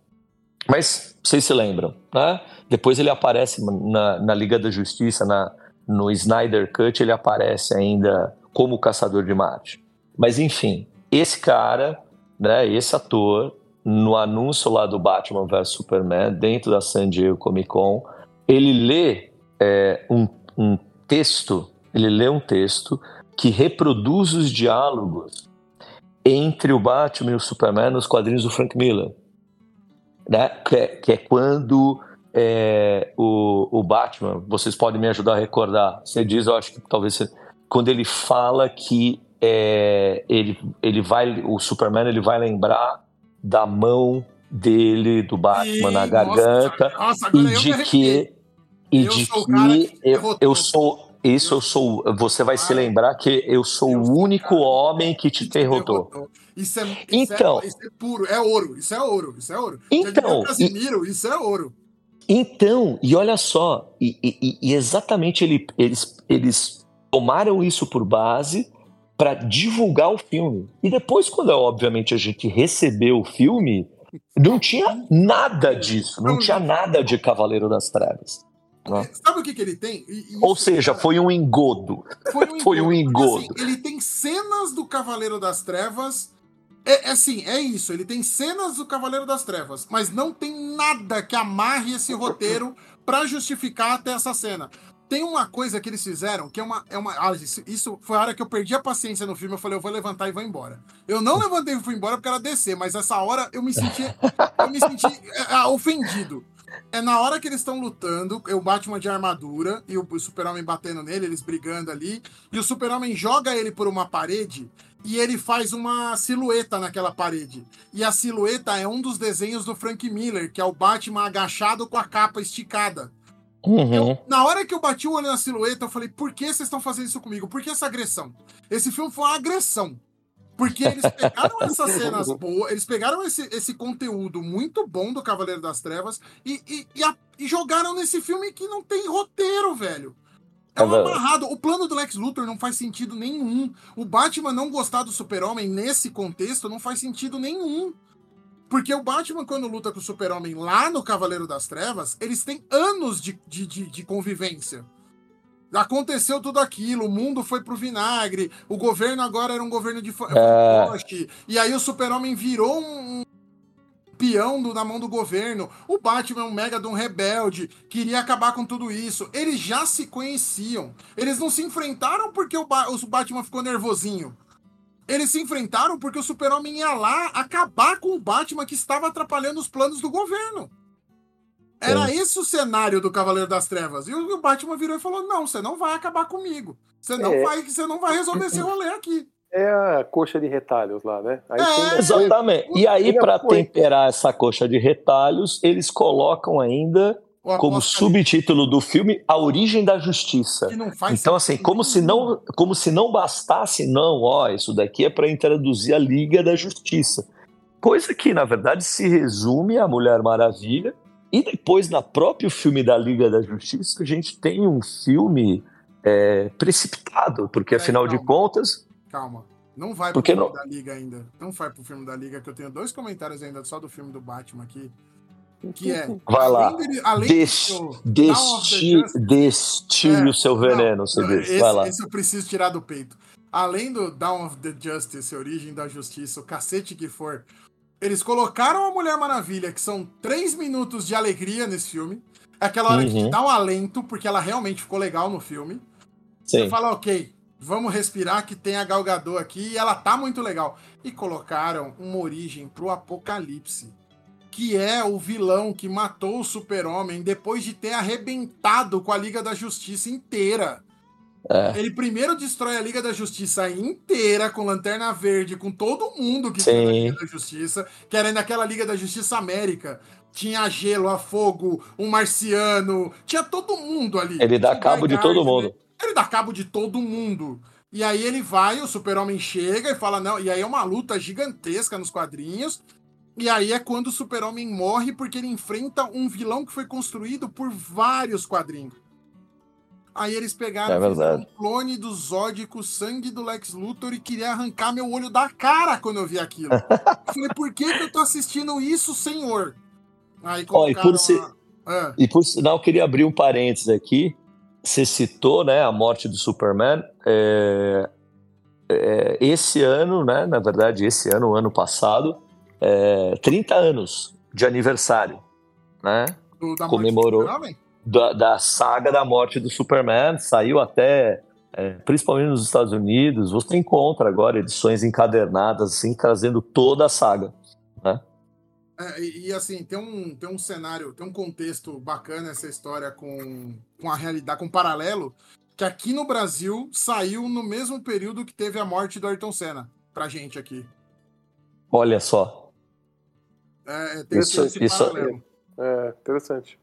Speaker 3: Mas vocês se lembram, né? Depois ele aparece na, na Liga da Justiça, na, no Snyder Cut, ele aparece ainda como caçador de Marte. Mas enfim, esse cara, né, esse ator, no anúncio lá do Batman vs Superman, dentro da San Diego Comic Con, ele lê é, um, um texto, ele lê um texto que reproduz os diálogos entre o Batman e o Superman nos quadrinhos do Frank Miller. Né? Que, é, que é quando é, o, o Batman, vocês podem me ajudar a recordar, você diz, eu acho que talvez você, quando ele fala que é, ele, ele vai, o Superman ele vai lembrar da mão dele, do Batman na garganta,
Speaker 2: nossa,
Speaker 3: e de que, e
Speaker 2: Eu
Speaker 3: de
Speaker 2: sou
Speaker 3: que eu,
Speaker 2: derrotou.
Speaker 3: eu sou isso eu sou você vai se
Speaker 2: Ai,
Speaker 3: lembrar que eu sou
Speaker 2: eu
Speaker 3: o
Speaker 2: sou o
Speaker 3: único
Speaker 2: cara
Speaker 3: homem que te
Speaker 2: te
Speaker 3: derrotou.
Speaker 2: Isso é, isso,
Speaker 3: Então.
Speaker 2: é, isso é puro, é ouro, isso é ouro, isso é ouro.
Speaker 3: Então,
Speaker 2: Casimiro, isso é ouro.
Speaker 3: Então, e olha só, e, e- e exatamente ele- eles, eles tomaram isso por base para divulgar o filme. E depois, quando obviamente a gente recebeu o filme, não tinha nada disso, não tinha nada de Cavaleiro das Trevas. né?
Speaker 2: Sabe o que, que ele tem? E- e
Speaker 3: Ou seja,
Speaker 2: cara,
Speaker 3: foi um engodo.
Speaker 2: foi um <laughs>
Speaker 3: foi um
Speaker 2: engodo.
Speaker 3: engodo.
Speaker 2: Porque, assim, ele tem cenas do Cavaleiro das Trevas. É, é assim, é isso. Ele tem cenas do Cavaleiro das Trevas, mas não tem nada que amarre esse roteiro pra justificar até essa cena. Tem uma coisa que eles fizeram que é uma. É uma ah, isso, isso foi a hora que eu perdi a paciência no filme. Eu falei, eu vou levantar e vou embora. Eu não levantei e fui embora porque era descer, mas essa hora eu me senti. Eu me senti é, ah, ofendido. É na hora que eles estão lutando, o Batman de armadura e o o Super-Homem batendo nele, eles brigando ali, e o Super-Homem joga ele por uma parede e ele faz uma silhueta naquela parede. E a silhueta é um dos desenhos do Frank Miller, que é o Batman agachado com a capa esticada.
Speaker 3: Uhum.
Speaker 2: Eu- na hora que eu bati o olho na silhueta, eu falei, por que vocês estão fazendo isso comigo? Por que essa agressão? Esse filme foi uma agressão. Porque eles pegaram <laughs> essas cenas boas, eles pegaram esse, esse conteúdo muito bom do Cavaleiro das Trevas e, e, e a- e jogaram nesse filme que não tem roteiro, velho. É um amarrado. O plano do Lex Luthor não faz sentido nenhum. O Batman não gostar do Super-Homem nesse contexto não faz sentido nenhum. Porque o Batman, quando luta com o Super-Homem lá no Cavaleiro das Trevas, eles têm anos de, de, de, de convivência. Aconteceu tudo aquilo, o mundo foi pro vinagre, o governo agora era um governo de
Speaker 3: É.
Speaker 2: fantoche, e aí o Super-Homem virou um peão do- na mão do governo. O Batman é um mega de um rebelde, queria acabar com tudo isso. Eles já se conheciam. Eles não se enfrentaram porque o, Ba- o Batman ficou nervosinho. Eles se enfrentaram porque o Super-Homem ia lá acabar com o Batman que estava atrapalhando os planos do governo. Era esse o cenário do Cavaleiro das Trevas. E o Batman virou e falou: Não, você não vai acabar comigo. Você não,
Speaker 4: É.
Speaker 2: vai, você não vai resolver esse <laughs> rolê aqui.
Speaker 4: É a coxa de retalhos lá, né? Aí
Speaker 2: É,
Speaker 3: Exatamente. E aí, para temperar essa coxa de retalhos, eles colocam ainda como subtítulo do filme A Origem da Justiça. Então, assim, como se não, como se não bastasse, não, ó, isso daqui é para introduzir a Liga da Justiça. Coisa que, na verdade, se resume à Mulher Maravilha. E depois, na próprio filme da Liga da Justiça, a gente tem um filme é, precipitado, porque
Speaker 2: Peraí,
Speaker 3: afinal de
Speaker 2: calma.
Speaker 3: contas.
Speaker 2: Calma. Não vai pro
Speaker 3: Porque
Speaker 2: filme
Speaker 3: não-
Speaker 2: da Liga ainda. Não vai pro filme da Liga, que eu tenho dois comentários ainda só do filme do Batman aqui. Que é.
Speaker 3: Vai lá. desti,
Speaker 2: Justice-
Speaker 3: destile
Speaker 2: É,
Speaker 3: o seu
Speaker 2: não,
Speaker 3: veneno, você diz.
Speaker 2: esse,
Speaker 3: Vai lá.
Speaker 2: esse eu preciso tirar do peito. Além do Dawn of the Justice, Origem da Justiça, o cacete que for, eles colocaram a Mulher Maravilha, que são três minutos de alegria nesse filme. É aquela hora que
Speaker 3: Uhum.
Speaker 2: te dá um alento, porque ela realmente ficou legal no filme. Você
Speaker 3: Sim.
Speaker 2: fala, ok, vamos respirar que tem a Gal Gadot aqui e ela tá muito legal. E colocaram uma origem pro Apocalipse, que é o vilão que matou o Super-Homem depois de ter arrebentado com a Liga da Justiça inteira.
Speaker 3: É.
Speaker 2: Ele primeiro destrói a Liga da Justiça inteira, com Lanterna Verde, com todo mundo que tinha na. Liga da Justiça, que era naquela Liga da Justiça América. Tinha gelo, a fogo, um marciano, tinha todo mundo ali.
Speaker 3: Ele dá cabo de todo mundo.
Speaker 2: Ele dá cabo de todo mundo. E aí ele vai, o Super-Homem chega e fala, não, e aí é uma luta gigantesca nos quadrinhos. E aí é quando o Super-Homem morre porque ele enfrenta um vilão que foi construído por vários quadrinhos. Aí eles pegaram
Speaker 3: É
Speaker 2: um clone do Zod com o sangue do Lex Luthor e queria arrancar meu olho da cara quando eu vi aquilo. eu <laughs> falei, por que, que eu tô assistindo isso, senhor? Aí
Speaker 3: Ó, e
Speaker 2: colocaram
Speaker 3: por
Speaker 2: a- Ah,
Speaker 3: E por sinal, eu queria abrir um parênteses aqui. Você citou né, a morte do Superman. É, é, esse ano, né, na verdade, esse ano, o ano passado, é, 30 anos de aniversário, né?
Speaker 2: Do, da
Speaker 3: Comemorou. Da, da saga da morte do Superman, saiu até, é, principalmente nos Estados Unidos, você encontra agora edições encadernadas, assim, trazendo toda a saga.
Speaker 2: É, e, e, assim, tem um, tem um cenário, tem um contexto bacana essa história com, com a realidade, com um paralelo, que aqui no Brasil saiu no mesmo período que teve a morte do Ayrton Senna, pra gente aqui.
Speaker 3: Olha só.
Speaker 2: É, tem
Speaker 3: Isso-
Speaker 2: esse
Speaker 3: isso-
Speaker 2: paralelo.
Speaker 4: É, interessante.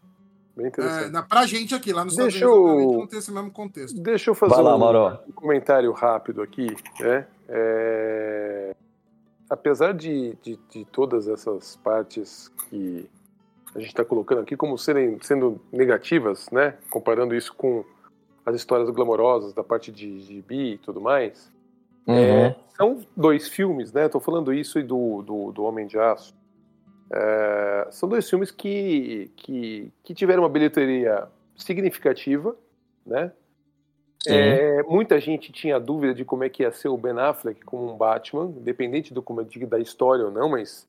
Speaker 4: Bem
Speaker 2: É,
Speaker 4: interessante.
Speaker 2: na, pra gente aqui, lá nos Estados
Speaker 4: Deixa
Speaker 2: Unidos,
Speaker 4: eu-
Speaker 2: não tem esse mesmo contexto.
Speaker 4: Deixa eu fazer
Speaker 3: Vai lá,
Speaker 4: um,
Speaker 3: Mauro.
Speaker 4: um comentário rápido aqui. Né? É, Apesar de, de, de todas essas partes que a gente está colocando aqui como serem, sendo negativas, né? comparando isso com as histórias glamorosas da parte de gibi e tudo mais,
Speaker 3: Uhum.
Speaker 4: são dois filmes, né? Estou falando isso e do, do, do Homem de Aço. É, são dois filmes que, que, que tiveram uma bilheteria significativa, né? É, muita gente tinha dúvida de como é que ia ser o Ben Affleck como um Batman, independente do como digo da história ou não, mas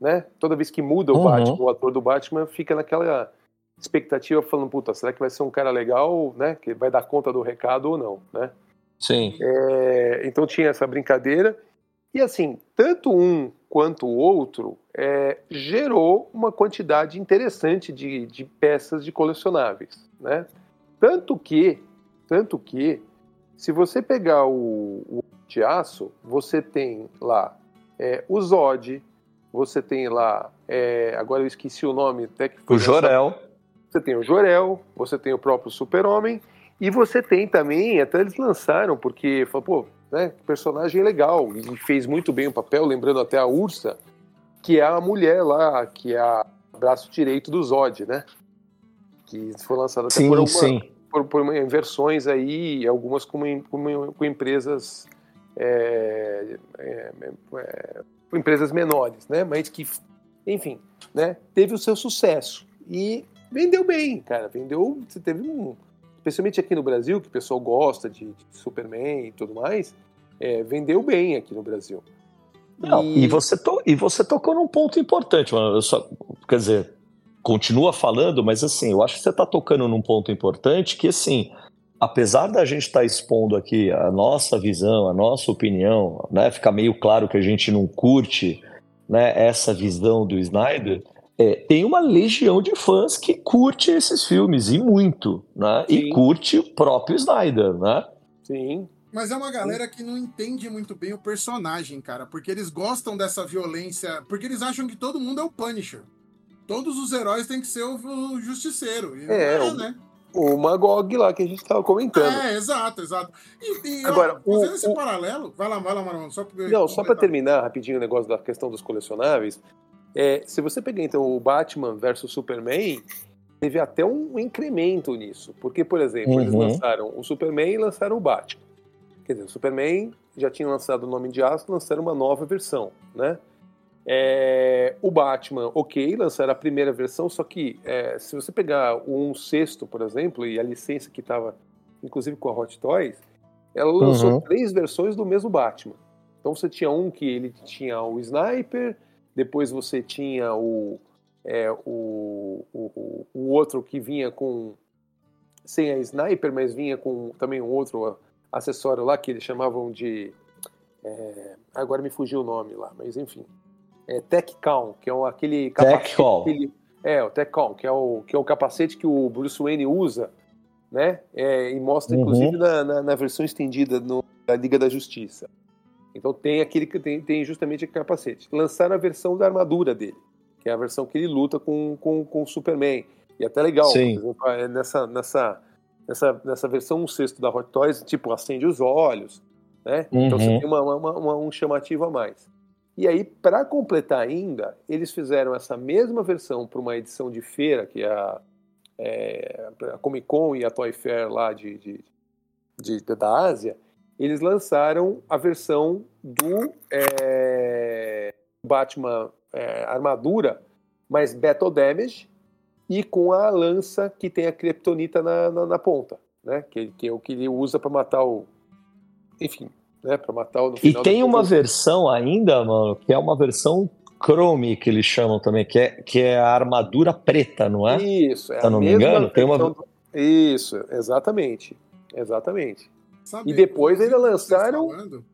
Speaker 4: né, toda vez que muda o
Speaker 3: Uhum.
Speaker 4: Batman, o ator do Batman fica naquela expectativa falando, puta, será que vai ser um cara legal, né, que vai dar conta do recado ou não, né?
Speaker 3: Sim.
Speaker 4: É, então tinha essa brincadeira. E assim, tanto um quanto o outro é, gerou uma quantidade interessante de, de peças de colecionáveis. Né? Tanto que, tanto que, se você pegar o, o de aço, você tem lá é, o Zod, você tem lá, é, agora eu esqueci o nome, até que foi
Speaker 3: O Jorel.
Speaker 4: você tem o Jorel, você tem o próprio Super-Homem, e você tem também, até eles lançaram, porque falou, pô, né, personagem legal, e fez muito bem o papel, lembrando até a Ursa, que é a mulher lá, que é a braço direito do Zod, né? Que foi lançada até
Speaker 3: Sim,
Speaker 4: por, alguma,
Speaker 3: sim.
Speaker 4: por, por uma- versões aí, algumas com, com, com empresas é, é, é, com empresas menores, né? Mas que, enfim, né? Teve o seu sucesso e vendeu bem, cara. Vendeu, você teve um, especialmente aqui no Brasil, que o pessoal gosta de, de Superman e tudo mais, é, vendeu bem aqui no Brasil.
Speaker 3: Não, e, você to- e você tocou num ponto importante, mano. Eu só, quer dizer, continua falando, mas assim, eu acho que você está tocando num ponto importante que, assim, apesar da gente estar expondo aqui a nossa visão, a nossa opinião, né, ficar meio claro que a gente não curte né, essa visão do Snyder, é, tem uma legião de fãs que curte esses filmes, e muito, né? E
Speaker 4: Sim.
Speaker 3: curte o próprio Snyder, né?
Speaker 4: Sim,
Speaker 2: Mas é uma galera que não entende muito bem o personagem, cara, porque eles gostam dessa violência, porque eles acham que todo mundo é o Punisher. Todos os heróis têm que ser o, o justiceiro. E
Speaker 4: É,
Speaker 2: é,
Speaker 4: o-
Speaker 2: né?
Speaker 4: o Magog lá que a gente estava comentando.
Speaker 2: É, exato, exato. E, e, ó,
Speaker 4: Agora, o-
Speaker 2: fazendo esse
Speaker 4: o-
Speaker 2: paralelo, vai lá, vai lá, Marlon, só pra
Speaker 4: Não, só para terminar rapidinho o negócio da questão dos colecionáveis, é, se você pegar então o Batman versus Superman, teve até um incremento nisso. Porque, por exemplo, eles
Speaker 3: Uhum.
Speaker 4: lançaram o Superman e lançaram o Batman. Quer dizer, o Superman já tinha lançado o Nome de Aço, lançaram uma nova versão, né? É, o Batman, ok, lançaram a primeira versão, só que é, se você pegar o 1 sexto, por exemplo, e a licença que estava, inclusive com a Hot Toys, ela lançou
Speaker 3: Uhum.
Speaker 4: três versões do mesmo Batman. Então você tinha um que ele tinha o Sniper, depois você tinha o, é, o, o, o- outro que vinha com sem a Sniper, mas vinha com também um outro acessório lá que eles chamavam de é, agora me fugiu o nome lá, mas enfim, é TechCon, que é aquele ele- é o TechCon, que é o que é o capacete que o Bruce Wayne usa, né? É, e mostra
Speaker 3: Uhum.
Speaker 4: inclusive na, na, na versão estendida no, da Liga da Justiça. Então tem aquele que tem, tem justamente aquele capacete. Lançaram a versão da armadura dele, que é a versão que ele luta com, com, com o Superman. E é até legal,
Speaker 3: Sim.
Speaker 4: por exemplo, é nessa, nessa, nessa, nessa versão um sexto da Hot Toys, tipo, acende os olhos, né? Então você
Speaker 3: Uhum.
Speaker 4: tem uma, uma- uma- um chamativo a mais. E aí, para completar ainda, eles fizeram essa mesma versão para uma edição de feira, que é a, é, a Comic Con e a Toy Fair lá de, de, de- da Ásia, eles lançaram a versão do é, Batman é, armadura, mais Battle Damage, e com a lança que tem a Kryptonita na, na, na ponta, né? Que, que é o que ele usa para matar o. Enfim, né? Para matar o.
Speaker 3: E tem uma versão ainda, mano, que é uma versão Chrome, que eles chamam também, que é, que é a armadura preta, não é?
Speaker 4: Isso, é
Speaker 3: Se não me engano, tem uma-
Speaker 4: do- Isso, exatamente. Exatamente.
Speaker 2: Sabe,
Speaker 4: E depois ainda lançaram-
Speaker 2: falando-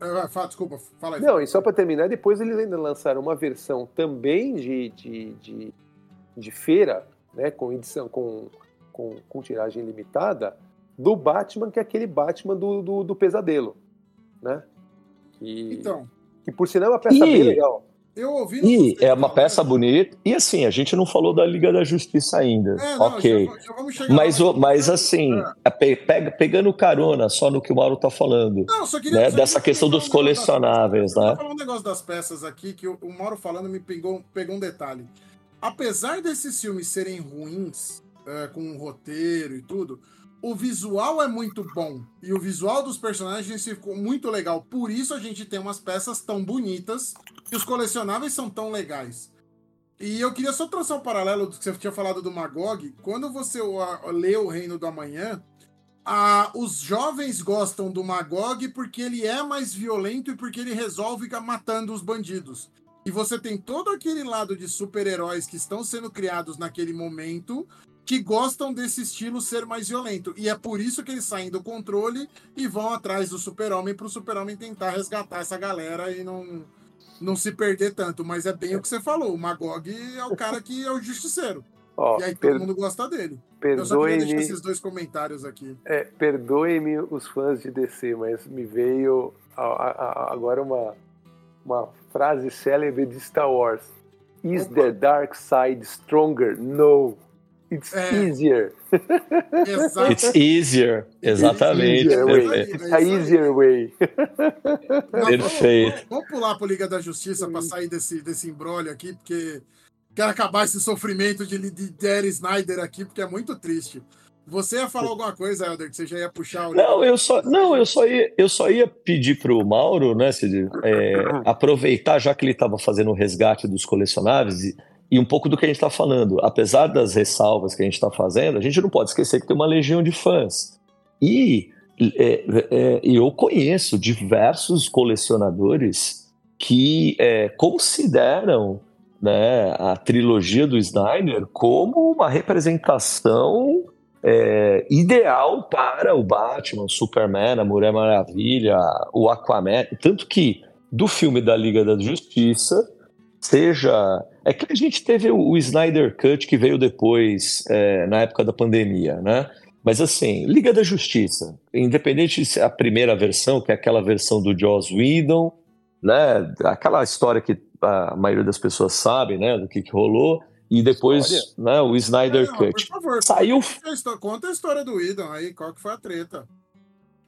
Speaker 2: É, fala, desculpa, fala aí.
Speaker 4: Não, e só para terminar, depois eles ainda lançaram uma versão também de, de, de, de feira, né, com edição, com, com, com tiragem limitada, do Batman, que é aquele Batman do, do, do pesadelo, né? Que,
Speaker 2: Então,
Speaker 4: que por sinal é uma peça
Speaker 3: E-
Speaker 4: bem legal.
Speaker 2: Eu ouvi.
Speaker 3: E é uma peça bonita. E assim, a gente não falou da Liga da Justiça ainda.
Speaker 2: É, não,
Speaker 3: ok.
Speaker 2: já, já
Speaker 3: Mas,
Speaker 2: lá.
Speaker 3: o- mas assim,
Speaker 2: É.
Speaker 3: pe- pega- pegando carona só no que o Mauro tá falando.
Speaker 2: Não, só queria,
Speaker 3: né,
Speaker 2: só
Speaker 3: dessa questão dos
Speaker 2: das
Speaker 3: colecionáveis.
Speaker 2: Eu
Speaker 3: né?
Speaker 2: vou falar um negócio das peças aqui que o, o Mauro falando me pegou, pegou um detalhe. Apesar desses filmes serem ruins, é, com um roteiro e tudo, o visual é muito bom. E o visual dos personagens ficou muito legal. Por isso a gente tem umas peças tão bonitas e os colecionáveis são tão legais. E eu queria só traçar um paralelo do que você tinha falado do Magog. Quando você lê O Reino do Amanhã, ah, os jovens gostam do Magog porque ele é mais violento e porque ele resolve ficar matando os bandidos. E você tem todo aquele lado de super-heróis que estão sendo criados naquele momento que gostam desse estilo ser mais violento. E é por isso que eles saem do controle e vão atrás do super-homem para o super-homem tentar resgatar essa galera e não, não se perder tanto. Mas é bem o que você falou. O Magog é o cara que é o justiceiro. <laughs>
Speaker 4: Ó,
Speaker 2: e aí todo mundo gosta dele. Eu só queria deixar
Speaker 4: perdoe-me
Speaker 2: esses dois comentários aqui.
Speaker 4: é, perdoe-me os fãs de DC, mas me veio a- a- a- agora uma, uma frase célebre de Star Wars. Is
Speaker 2: Opa.
Speaker 4: the dark side stronger? No. It's
Speaker 2: É.
Speaker 4: easier.
Speaker 2: Exato.
Speaker 3: It's easier. Exatamente.
Speaker 4: Easier way.
Speaker 2: É isso
Speaker 4: A easier way.
Speaker 2: Não,
Speaker 3: Perfeito.
Speaker 2: Vamos, vamos pular pro Liga da Justiça para sair desse, desse embrólio aqui, porque quero acabar esse sofrimento de, de Derry Snyder aqui, porque é muito triste. Você ia falar alguma coisa, Helder, que você já ia puxar o.
Speaker 3: Não, eu só, não, eu só ia, eu só ia pedir pro Mauro, né, Cid, é, aproveitar, já que ele estava fazendo o resgate dos colecionáveis, e, e um pouco do que a gente está falando. Apesar das ressalvas que a gente está fazendo, a gente não pode esquecer que tem uma legião de fãs. E é, é, eu conheço diversos colecionadores que é, consideram né, a trilogia do Snyder como uma representação é, ideal para o Batman, o Superman, a Mulher Maravilha, o Aquaman. Tanto que do filme da Liga da Justiça, seja. É que a gente teve o, Snyder Cut que veio depois, é, na época da pandemia, né? Mas assim, Liga da Justiça, independente se é a primeira versão, que é aquela versão do Joss Whedon, né? Aquela história que a maioria das pessoas sabe, né? Do que, que rolou. E depois, né, o Snyder
Speaker 2: Não,
Speaker 3: Cut.
Speaker 2: por favor,
Speaker 3: Saiu
Speaker 2: conta a história do Idon aí, qual que foi a treta.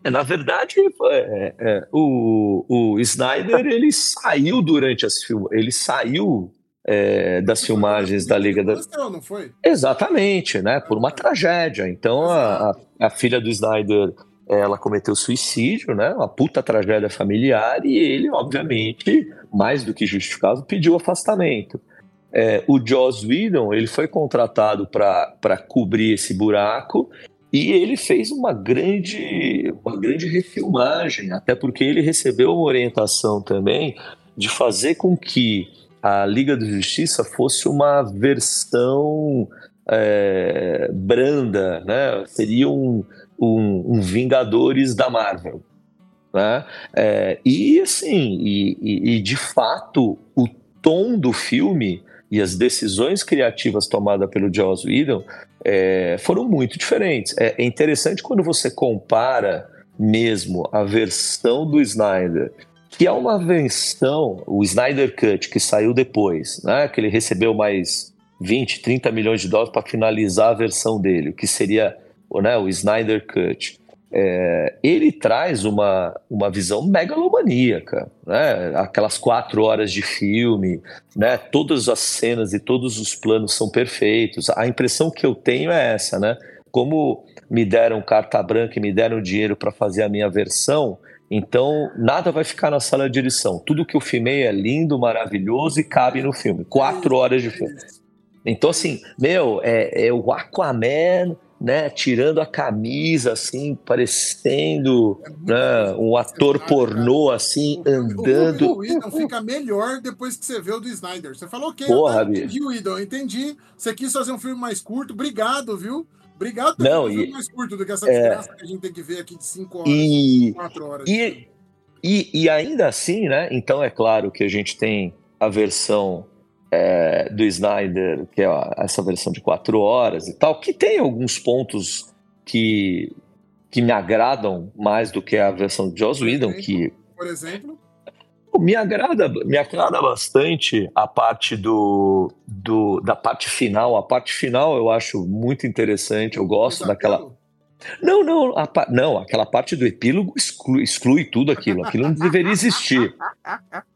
Speaker 3: É, Na verdade, é, é, o, o Snyder <laughs> ele saiu durante as filmagens, ele saiu é, das filmagens da Liga da.
Speaker 2: Não foi?
Speaker 3: Exatamente, né? Por uma tragédia. Então a, a, a filha do Snyder ela cometeu suicídio, né? Uma puta tragédia familiar e ele, obviamente, mais do que justificado, pediu afastamento. É, o Joss Whedon ele foi contratado para cobrir esse buraco e ele fez uma grande, uma grande refilmagem, até porque ele recebeu uma orientação também de fazer com que a Liga da Justiça fosse uma versão é, branda, né? Seria um, um, um Vingadores da Marvel. Né? É, e assim, e, e, e de fato, o tom do filme e as decisões criativas tomadas pelo Joss Whedon é, foram muito diferentes. É, é, interessante quando você compara mesmo a versão do Snyder, que é uma versão, o Snyder Cut, que saiu depois, né, que ele recebeu mais 20, 30 milhões de dólares para finalizar a versão dele, que seria né, o Snyder Cut. É, ele traz uma, uma visão megalomaníaca, né? aquelas quatro horas de filme, né? todas as cenas e todos os planos são perfeitos. A impressão que eu tenho é essa, né? Como me deram carta branca e me deram dinheiro para fazer a minha versão, então nada vai ficar na sala de edição. Tudo que eu filmei é lindo, maravilhoso e cabe no filme. Quatro horas de filme. Então, assim, meu, é, é o Aquaman né, tirando a camisa, assim, parecendo né, um ator pornô, assim,
Speaker 2: O
Speaker 3: andando.
Speaker 2: Whedon fica melhor depois que você vê o do Snyder. Você falou, ok,
Speaker 3: Porra,
Speaker 2: eu entendi, Whedon, entendi. Você quis fazer um filme mais curto, obrigado, viu? Obrigado por
Speaker 3: Não, e-
Speaker 2: mais curto do que essa
Speaker 3: é.
Speaker 2: desgraça que a gente tem que ver aqui de 5 horas,
Speaker 3: E,
Speaker 2: 4 horas.
Speaker 3: e, e, e ainda assim, né? Então é claro que a gente tem a versão é, do Snyder, que é a- essa versão de quatro horas e tal, que tem alguns pontos que, que me agradam mais do que a versão de Joss Whedon, que
Speaker 2: Por exemplo,
Speaker 3: me agrada, me agrada bastante a parte do, do da parte final. A parte final eu acho muito interessante. Eu gosto daquela. Não, não, a não, aquela parte do epílogo exclui, exclui tudo aquilo. Aquilo não deveria existir.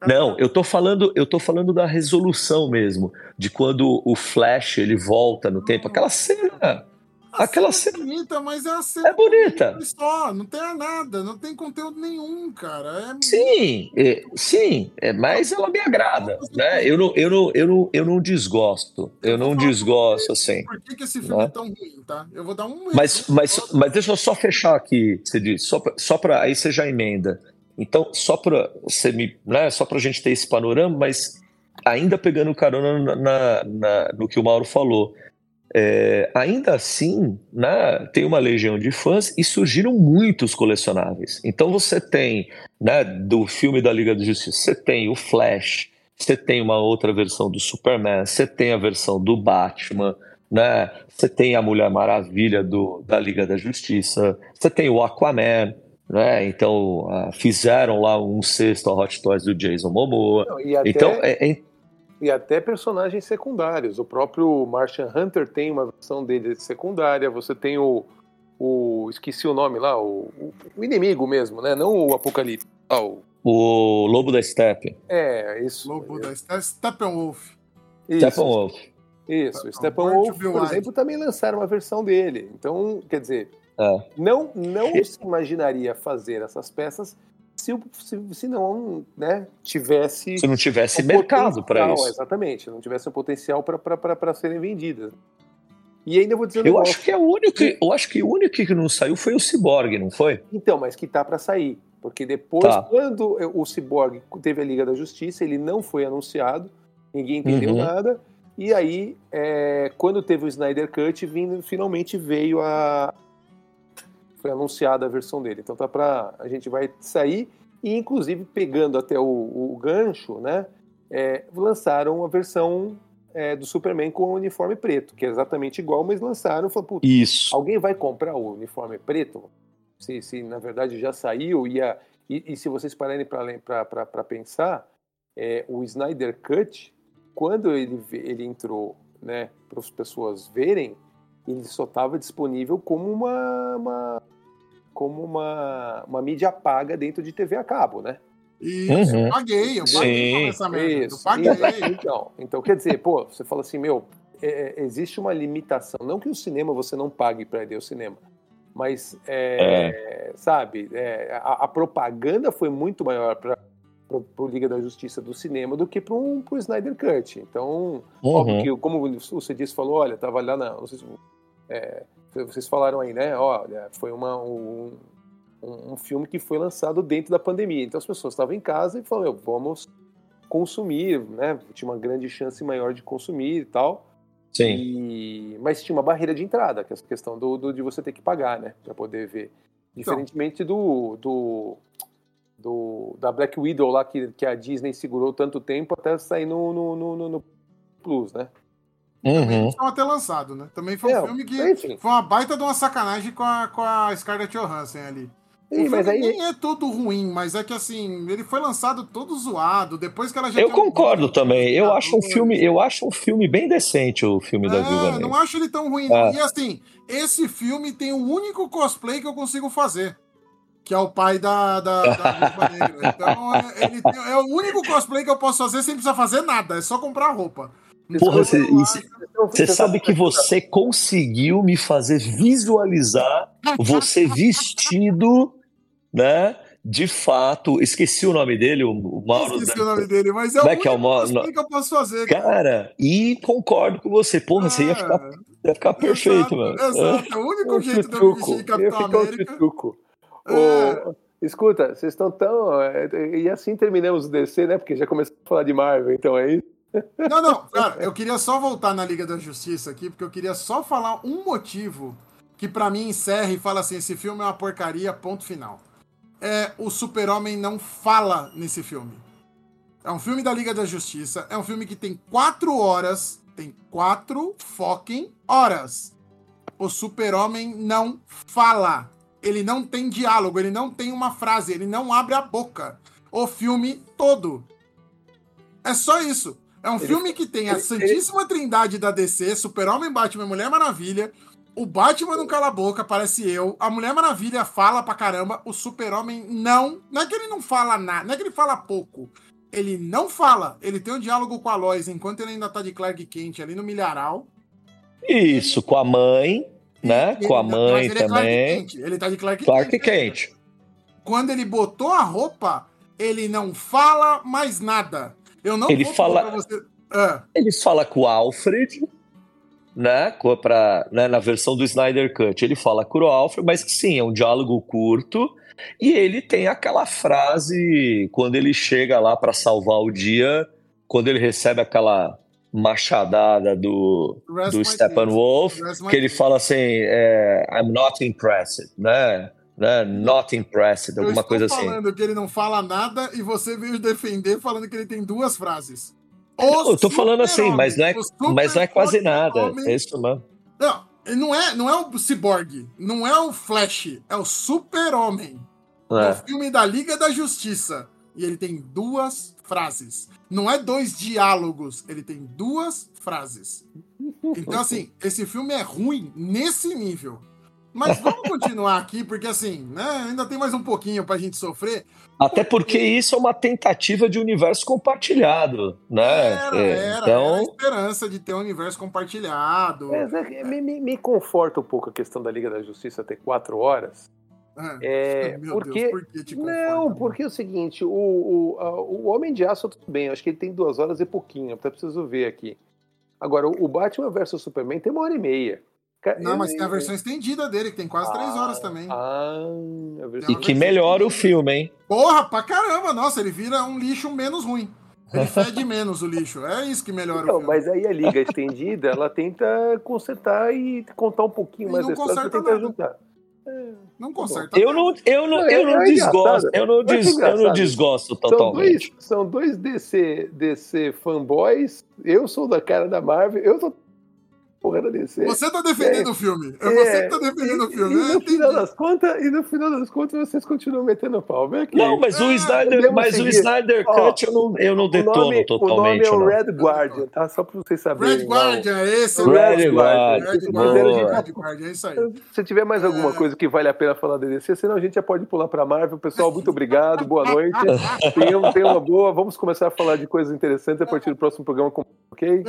Speaker 3: Não, eu tô falando, eu tô falando da resolução mesmo, de quando o Flash ele volta no tempo. Aquela cena,
Speaker 2: A
Speaker 3: aquela
Speaker 2: cena é bonita, mas é a cena
Speaker 3: é bonita.
Speaker 2: só, não tem nada, não tem conteúdo nenhum, cara. É
Speaker 3: Sim, é, sim, é, mas ela me agrada, né? Eu não, eu não, eu não, eu não desgosto. Eu não desgosto assim.
Speaker 2: Por que, que esse filme
Speaker 3: Né?
Speaker 2: é tão ruim, tá? Eu vou dar um.
Speaker 3: Mas, mas, mas deixa eu só fechar aqui, você disse, só pra, só para aí você já emenda. Então, só para você me, né, só para gente ter esse panorama, mas ainda pegando carona na, na- na- no que o Mauro falou, é, ainda assim, né, tem uma legião de fãs e surgiram muitos colecionáveis. Então você tem, né, do filme da Liga da Justiça, você tem o Flash, você tem uma outra versão do Superman, você tem a versão do Batman, né? Você tem a Mulher Maravilha do, da Liga da Justiça, você tem o Aquaman, né? Então ah, fizeram lá um sexto a Hot Toys do Jason Momoa.
Speaker 4: Até,
Speaker 3: Então é, é-
Speaker 4: e até personagens secundários. O próprio Martian Hunter tem uma versão dele secundária. Você tem o. o esqueci o nome lá, o, o- o inimigo mesmo, né? Não o Apocalipse. Ah, o-
Speaker 3: o Lobo da Steppe,
Speaker 4: é, isso.
Speaker 2: Lobo da Ste- Steppenwolf.
Speaker 4: Isso,
Speaker 3: Steppenwolf.
Speaker 4: Isso,
Speaker 2: Steppenwolf,
Speaker 4: Steppenwolf, por exemplo, também lançaram uma versão dele. Então, quer dizer,
Speaker 3: É.
Speaker 4: não, não se imaginaria fazer essas peças se, se, se não né, tivesse
Speaker 3: Se não tivesse
Speaker 4: o
Speaker 3: mercado para isso.
Speaker 4: Exatamente, não tivesse um potencial para serem vendidas. E ainda vou dizer um
Speaker 3: Eu
Speaker 4: negócio.
Speaker 3: acho que é o único, eu acho que o único que não saiu foi o Cyborg, não foi?
Speaker 4: Então, mas que tá para sair. Porque depois,
Speaker 3: Tá.
Speaker 4: quando o Cyborg teve a Liga da Justiça, ele não foi anunciado, ninguém entendeu
Speaker 3: Uhum.
Speaker 4: nada. E aí, é, quando teve o Snyder Cut, vindo, finalmente veio a. Foi anunciada a versão dele. Então tá pra. A gente vai sair. E inclusive, pegando até o, o gancho, né? é, lançaram a versão é, do Superman com o uniforme preto, que é exatamente igual, mas lançaram. Falaram, "Putz,
Speaker 3: Isso.
Speaker 4: Alguém vai comprar o uniforme preto? Se, se na verdade já saiu e, a- e- e se vocês pararem para pensar, é, o Snyder Cut, quando ele, ele entrou né, para as pessoas verem, ele só estava disponível como uma, uma- como uma, uma mídia paga dentro de TV a cabo, né?
Speaker 2: Isso,
Speaker 3: Uhum.
Speaker 2: eu paguei, eu paguei essa merda. Eu
Speaker 4: Isso.
Speaker 2: paguei. <laughs>
Speaker 4: Então, então, quer dizer, pô, você fala assim, meu, é, é, existe uma limitação. Não que o cinema você não pague para ir ao cinema, mas, é, sabe, é, a, a propaganda foi muito maior para o Liga da Justiça do cinema do que para o Snyder Cut. Então, óbvio
Speaker 3: Uhum.
Speaker 4: que, como o Cedis falou, olha, tava lá na. Não sei se, é, vocês falaram aí, né? Olha, foi uma, um, um, filme que foi lançado dentro da pandemia. Então as pessoas estavam em casa e falaram, "Meu, vamos consumir, né? Tinha uma grande chance maior de consumir e tal.
Speaker 3: Sim.
Speaker 4: E... Mas tinha uma barreira de entrada, que é essa questão do, do- de você ter que pagar, né? Pra poder ver. Diferentemente do, do, do- da Black Widow lá, que, que a Disney segurou tanto tempo até sair no, no, no, no- no Plus, né?
Speaker 3: Uhum.
Speaker 2: Estava até lançado, né? Também foi um
Speaker 4: É,
Speaker 2: filme que
Speaker 4: enfim.
Speaker 2: foi uma baita de uma sacanagem com a, com a Scarlett Johansson ali. Filme
Speaker 4: mas aí,
Speaker 2: nem é todo ruim, mas é que assim, ele foi lançado todo zoado, depois que ela já
Speaker 3: Eu
Speaker 2: um
Speaker 3: concordo
Speaker 2: morrido,
Speaker 3: também. Eu
Speaker 2: tá
Speaker 3: acho um filme, eu acho um filme bem decente o filme da Viúva
Speaker 2: É,
Speaker 3: Negra.
Speaker 2: não acho ele tão ruim.
Speaker 3: É.
Speaker 2: não. E assim, esse filme tem o único cosplay que eu consigo fazer. Que é o pai da, da, da <laughs> Viúva Negra. Então, é, ele tem- é o único cosplay que eu posso fazer sem precisar fazer nada. É só comprar roupa.
Speaker 3: Porra, você- Você sabe que você conseguiu me fazer visualizar você vestido, né? de fato, esqueci o nome dele, o, Mauro.
Speaker 2: Esqueci o nome dele, mas é
Speaker 3: Como
Speaker 2: o
Speaker 3: é que é o
Speaker 2: que eu posso fazer. cara.
Speaker 3: Cara, e concordo com você. Porra, você ia ficar, ia ficar perfeito,
Speaker 2: exato,
Speaker 3: mano.
Speaker 2: Exato, é o único jeito de eu vestir Capitão
Speaker 4: ficar
Speaker 2: América. É.
Speaker 4: Ô, escuta, vocês estão tão. é, E assim terminamos o DC, né? Porque já começamos a falar de Marvel, então é isso.
Speaker 2: Não, não, cara, eu queria só voltar na Liga da Justiça aqui, porque eu queria só falar um motivo que pra mim encerra e fala assim: esse filme é uma porcaria, ponto final. É o Super-Homem não fala nesse filme. É um filme da Liga da Justiça, é um filme que tem quatro horas, tem quatro fucking horas. O Super-Homem não fala. Ele não tem diálogo, ele não tem uma frase, ele não abre a boca. O filme todo. É só isso. É um
Speaker 4: Ele-
Speaker 2: filme que tem a
Speaker 4: ele-
Speaker 2: Santíssima Trindade da DC, Super-Homem, Batman Mulher Maravilha. O Batman não cala a boca, parece eu. A Mulher Maravilha fala pra caramba. O Super-Homem não. Não é que ele não fala nada, não é que ele fala pouco. Ele não fala. Ele tem um diálogo com a Lois enquanto ele ainda tá de Clark Kent ali no milharal.
Speaker 3: Isso, com a mãe, né?
Speaker 2: Ele-
Speaker 3: Com a
Speaker 2: mas
Speaker 3: mãe
Speaker 2: ele é Clark
Speaker 3: também.
Speaker 2: Kent, Ele tá de Clark,
Speaker 3: Clark
Speaker 2: Kent.
Speaker 3: Kent.
Speaker 2: Quando ele botou a roupa, ele não fala mais nada. Eu não
Speaker 3: Ele
Speaker 2: vou
Speaker 3: fala-
Speaker 2: você. Ah,
Speaker 3: Eles falam com o Alfred, né? Pra, né? Na versão do Snyder Cut. Ele fala com o Alfred, mas que sim, é um diálogo curto. E ele tem aquela frase quando ele chega lá pra salvar o dia, quando ele recebe aquela machadada do,
Speaker 2: rest
Speaker 3: do Steppenwolf, que ele fala assim, é, I'm not impressed, né? Né? Not impressed,
Speaker 2: Eu
Speaker 3: alguma
Speaker 2: estou
Speaker 3: coisa assim.
Speaker 2: falando que ele não fala nada e você veio defender falando que ele tem duas frases.
Speaker 3: Não, eu tô falando assim, mas não é,
Speaker 2: o
Speaker 3: mas não é quase nada.
Speaker 2: homem-
Speaker 3: É isso mesmo.
Speaker 2: Não, não é, não é o Cyborg, não é o Flash, é o Super-Homem. É o
Speaker 3: É.
Speaker 2: filme da Liga da Justiça. E ele tem duas frases. Não é dois diálogos, ele tem duas frases. Então, assim, esse filme é ruim nesse nível. Mas vamos continuar aqui, porque assim, né, ainda tem mais um pouquinho pra gente sofrer.
Speaker 3: Até porque isso é uma tentativa de universo compartilhado, né?
Speaker 2: Era,
Speaker 3: É,
Speaker 2: era, era a
Speaker 3: então,
Speaker 2: esperança de ter um universo compartilhado.
Speaker 4: Mas é que me, me- me conforta um pouco a questão da Liga da Justiça ter quatro horas.
Speaker 2: Ah,
Speaker 4: É, <laughs>
Speaker 2: Meu
Speaker 4: porque.
Speaker 2: Deus, por que te
Speaker 4: Não,
Speaker 2: conforta?
Speaker 4: porque é o seguinte, o, o, a- o Homem de Aço tudo bem, acho que ele tem duas horas e pouquinho, até preciso ver aqui. Agora, o o Batman vs Superman tem uma hora e meia.
Speaker 2: Não, mas tem a versão estendida dele, que tem quase três horas também.
Speaker 4: Ah, a versão
Speaker 3: e que melhora o filme, hein?
Speaker 2: Porra, pra caramba! Nossa, ele vira um lixo menos ruim. Ele <laughs> fede menos o lixo. É isso que melhora
Speaker 4: Não,
Speaker 2: o filme.
Speaker 4: mas aí a Liga Estendida, ela tenta consertar e contar um pouquinho
Speaker 2: E
Speaker 4: mais
Speaker 2: não
Speaker 4: da história tentar
Speaker 2: nada.
Speaker 4: juntar.
Speaker 2: Não conserta.
Speaker 3: Eu não, eu não,
Speaker 4: é-
Speaker 3: eu não
Speaker 4: é
Speaker 3: desgosto, eu não,
Speaker 4: é
Speaker 3: des, eu não desgosto
Speaker 4: São
Speaker 3: totalmente.
Speaker 4: dois, são dois DC, DC fanboys, eu sou da cara da Marvel, eu tô porra da DC.
Speaker 2: Você tá defendendo o filme. É
Speaker 4: É,
Speaker 2: você que tá defendendo o
Speaker 4: E,
Speaker 2: filme.
Speaker 4: e
Speaker 2: Eu
Speaker 4: no final das contas, e no final das contas, vocês continuam metendo pau. Vem aqui.
Speaker 3: Não, mas o
Speaker 2: É,
Speaker 3: Snyder, mas o. Snyder
Speaker 4: Ó,
Speaker 3: Cut eu não, eu não
Speaker 4: o
Speaker 3: detono
Speaker 4: nome, o nome
Speaker 3: totalmente.
Speaker 4: é o
Speaker 3: não.
Speaker 4: Red Guardian, tá? Só pra vocês saberem.
Speaker 2: Red Guardian, é esse.
Speaker 3: Red
Speaker 2: Red
Speaker 3: Guardian,
Speaker 2: Red
Speaker 3: boa.
Speaker 2: Guardian, Red Guardian, é isso aí.
Speaker 4: Se tiver mais alguma
Speaker 2: É.
Speaker 4: coisa que vale a pena falar da DC, senão a gente já pode pular pra Marvel. Pessoal, muito obrigado, boa noite. <laughs> Tenham, tenham uma boa. Vamos começar a falar de coisas interessantes a partir do próximo programa, ok?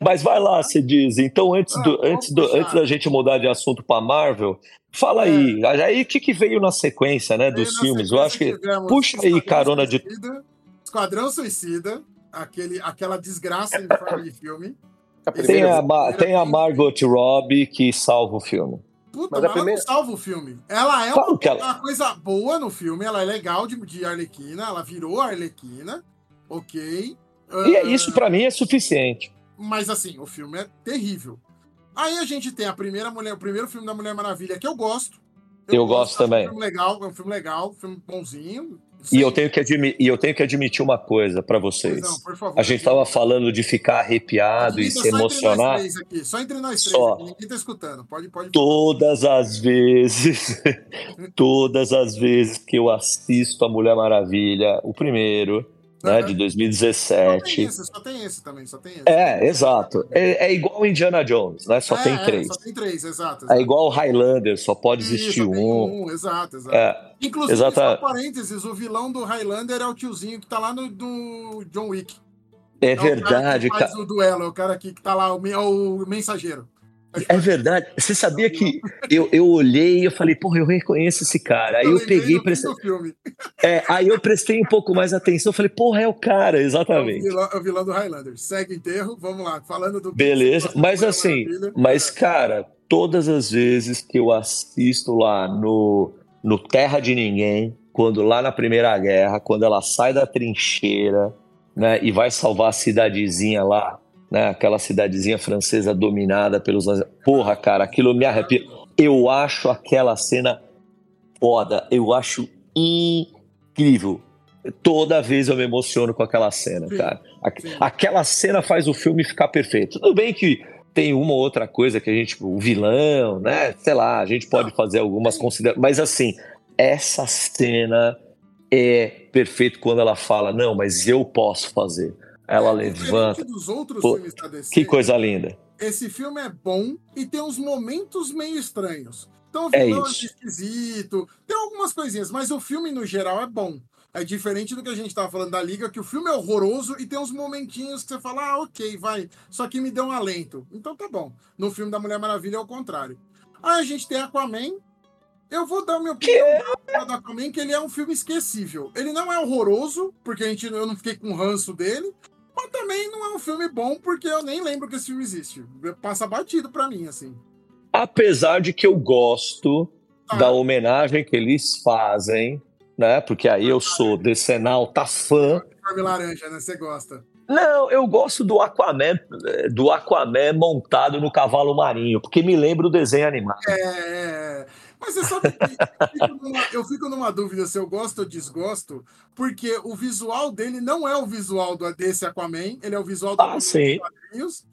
Speaker 3: Mas vai lá, você diz. Então, antes,
Speaker 2: Ah,
Speaker 3: do,
Speaker 2: vamos
Speaker 3: antes, do, antes da gente mudar de assunto para Marvel, fala
Speaker 2: É.
Speaker 3: aí. Aí o que, que veio na sequência, né,
Speaker 2: Aí,
Speaker 3: dos filmes? Eu acho que. Puxa aí, carona de.
Speaker 2: Suicida, Esquadrão Suicida, aquele, aquela desgraça em forma de filme.
Speaker 4: A
Speaker 3: Tem
Speaker 4: primeira,
Speaker 3: a, Ma- tem a Margot Robbie que salva o filme.
Speaker 2: Puta,
Speaker 4: Mas
Speaker 2: mas,
Speaker 4: a
Speaker 2: ela
Speaker 4: primeira-
Speaker 2: não salva o filme. Ela é
Speaker 3: Claro
Speaker 2: uma,
Speaker 3: ela-
Speaker 2: uma coisa boa no filme, ela é legal de, de Arlequina, ela virou Arlequina, ok.
Speaker 3: E é
Speaker 2: Ah,
Speaker 3: isso pra mim é suficiente.
Speaker 2: Mas assim, o filme é terrível. Aí a gente tem a primeira mulher, o primeiro filme da Mulher Maravilha que eu gosto.
Speaker 3: Eu gosto
Speaker 2: acho que
Speaker 3: também.
Speaker 2: É um filme legal, é um filme legal, um filme bonzinho.
Speaker 3: E eu tenho que, admi- e eu tenho que admitir uma coisa pra
Speaker 2: Pois
Speaker 3: vocês.
Speaker 2: não, por favor.
Speaker 3: A gente tava falando de ficar arrepiado e se
Speaker 2: só entre nós
Speaker 3: emocionar.
Speaker 2: três aqui, só entre nós três
Speaker 3: Só.
Speaker 2: aqui, ninguém tá escutando. Pode, pode.
Speaker 3: Todas as vezes, <laughs> todas as vezes que eu assisto a Mulher Maravilha, o primeiro, né, de
Speaker 2: Só tem
Speaker 3: 2017.
Speaker 2: esse, só tem esse também, só tem esse.
Speaker 3: É, exato. É, é igual Indiana Jones, né? Só
Speaker 2: É,
Speaker 3: tem
Speaker 2: é,
Speaker 3: três.
Speaker 2: só tem três, exato.
Speaker 3: É
Speaker 2: exato.
Speaker 3: igual o Highlander, só pode existir um.
Speaker 2: um. Exato, exato.
Speaker 3: É,
Speaker 2: Inclusive,
Speaker 3: exata-
Speaker 2: só parênteses, o vilão do Highlander é o tiozinho que tá lá no do John Wick.
Speaker 3: é
Speaker 2: É
Speaker 3: verdade, cara.
Speaker 2: o duelo, é o cara que, que tá lá, o, é o mensageiro.
Speaker 3: É verdade. Você sabia que eu, eu olhei e eu falei, porra, eu reconheço esse cara. Aí eu,
Speaker 2: lembrei
Speaker 3: peguei e prestei. É, aí eu prestei um pouco mais atenção. Falei, porra, é o cara,
Speaker 2: É o
Speaker 3: exatamente.
Speaker 2: vilão, é o vilão do Highlander. Segue enterro, vamos lá. Falando do.
Speaker 3: Beleza. Mas assim,
Speaker 2: Maravilha.
Speaker 3: mas, cara, todas as vezes que eu assisto lá no, no Terra de Ninguém, quando lá na Primeira Guerra, quando ela sai da trincheira, né, e vai salvar a cidadezinha lá, né, aquela cidadezinha francesa dominada pelos. Porra, cara, aquilo me arrepia. Eu acho aquela cena foda, eu acho incrível. Toda vez eu me emociono com aquela cena, cara. Aquela cena faz o filme ficar perfeito. Tudo bem que tem uma ou outra coisa que a gente, o vilão, né? Sei lá, a gente pode fazer algumas considerações. Mas assim, essa cena é perfeito quando ela fala, não, mas eu posso fazer. Ela
Speaker 2: É,
Speaker 3: levanta.
Speaker 2: dos outros
Speaker 3: Pô,
Speaker 2: filmes da DC,
Speaker 3: Que coisa linda.
Speaker 2: esse filme é bom e tem uns momentos meio estranhos. Então, o
Speaker 3: É
Speaker 2: vilão é
Speaker 3: isso.
Speaker 2: esquisito, tem algumas coisinhas, mas o filme, no geral, é bom. É diferente do que a gente tava falando da Liga, que o filme é horroroso e tem uns momentinhos que você fala, ah, ok, vai, só que me deu um alento. Então tá bom. No filme da Mulher Maravilha é o contrário. Aí a gente tem Aquaman. Eu vou dar minha opinião do Aquaman, que ele é um filme esquecível. Ele não é horroroso, porque a gente, eu não fiquei com ranço dele, mas também não é um filme bom, porque eu nem lembro que esse filme existe. Passa batido pra mim, assim.
Speaker 3: Apesar de que eu gosto
Speaker 2: Ah.
Speaker 3: da homenagem que eles fazem, né? Porque aí eu sou decenalta fã.
Speaker 2: Filme laranja, né? Você gosta.
Speaker 3: Não, eu gosto do Aquaman, do Aquaman montado no cavalo marinho, porque me lembra o desenho animado.
Speaker 2: É, é. Mas você sabe que eu fico, numa, eu fico numa dúvida se eu gosto ou desgosto, porque o visual dele não é o visual do, desse Aquaman, ele é o visual do
Speaker 3: Ah, sim.
Speaker 2: quadrinhos.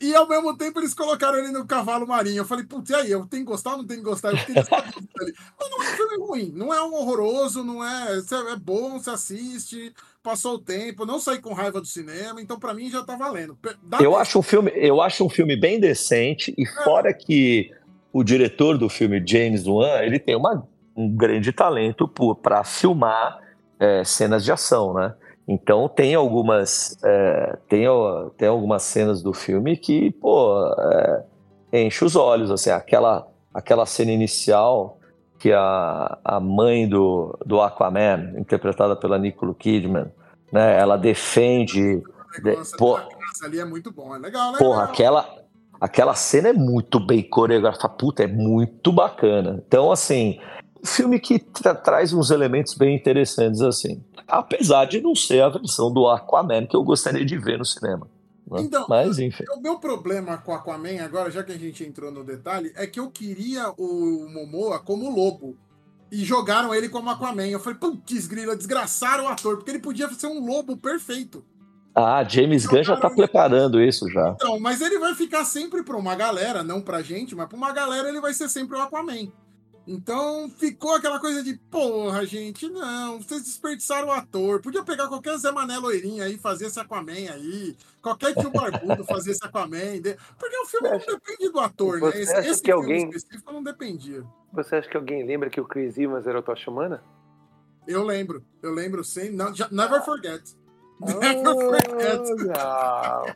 Speaker 2: E ao mesmo tempo eles colocaram ele no cavalo marinho. Eu falei, putz, e aí? Eu tenho que gostar ou não tenho que gostar? Eu fiquei nessa <laughs> dúvida ali. Mas não é um filme ruim, não é um horroroso, não é. É bom, você assiste, passou o tempo, não saí com raiva do cinema, então pra mim já tá valendo. Dá
Speaker 3: Eu
Speaker 2: tempo.
Speaker 3: acho um filme, eu acho um filme bem decente e fora que o diretor do filme James Wan, ele tem uma, um grande talento para filmar é, cenas de ação, né? Então tem algumas é, tem, tem algumas cenas do filme que pô é, enche os olhos assim aquela aquela cena inicial que a, a mãe do, do Aquaman interpretada pela Nicole Kidman né ela defende
Speaker 2: O negócio
Speaker 3: pô-
Speaker 2: ali é muito bom, é legal, né?
Speaker 3: Porra, aquela, aquela cena é muito bem coreografada. Puta, é muito bacana. Então, assim, um filme que tra- traz uns elementos bem interessantes, assim. Apesar de não ser a versão do Aquaman que eu gostaria de ver no cinema. né?
Speaker 2: Então,
Speaker 3: Mas, enfim.
Speaker 2: O meu problema com Aquaman, agora, já que a gente entrou no detalhe, é que eu queria o Momoa como lobo. E jogaram ele como Aquaman. Eu falei, putz, grila, desgraçaram o ator, porque ele podia ser um lobo perfeito.
Speaker 3: Ah, James Gunn já tá preparando isso já.
Speaker 2: Então, mas ele vai ficar sempre pra uma galera, não pra gente, mas pra uma galera ele vai ser sempre o Aquaman. Então ficou aquela coisa de, porra, gente, não, vocês desperdiçaram o ator. Podia pegar qualquer Zé Mané loirinho aí, fazer esse Aquaman aí, qualquer tio barbudo <laughs> fazer esse Aquaman. Porque o filme não depende do ator, né?
Speaker 4: Você
Speaker 2: Esse,
Speaker 4: acha
Speaker 2: esse
Speaker 4: que
Speaker 2: filme
Speaker 4: alguém-
Speaker 2: específico não dependia.
Speaker 4: Você acha que alguém lembra que o Chris Evans era o Tocha Humana?
Speaker 2: Eu lembro, eu lembro sim. Não, já- never forget.
Speaker 4: Ah,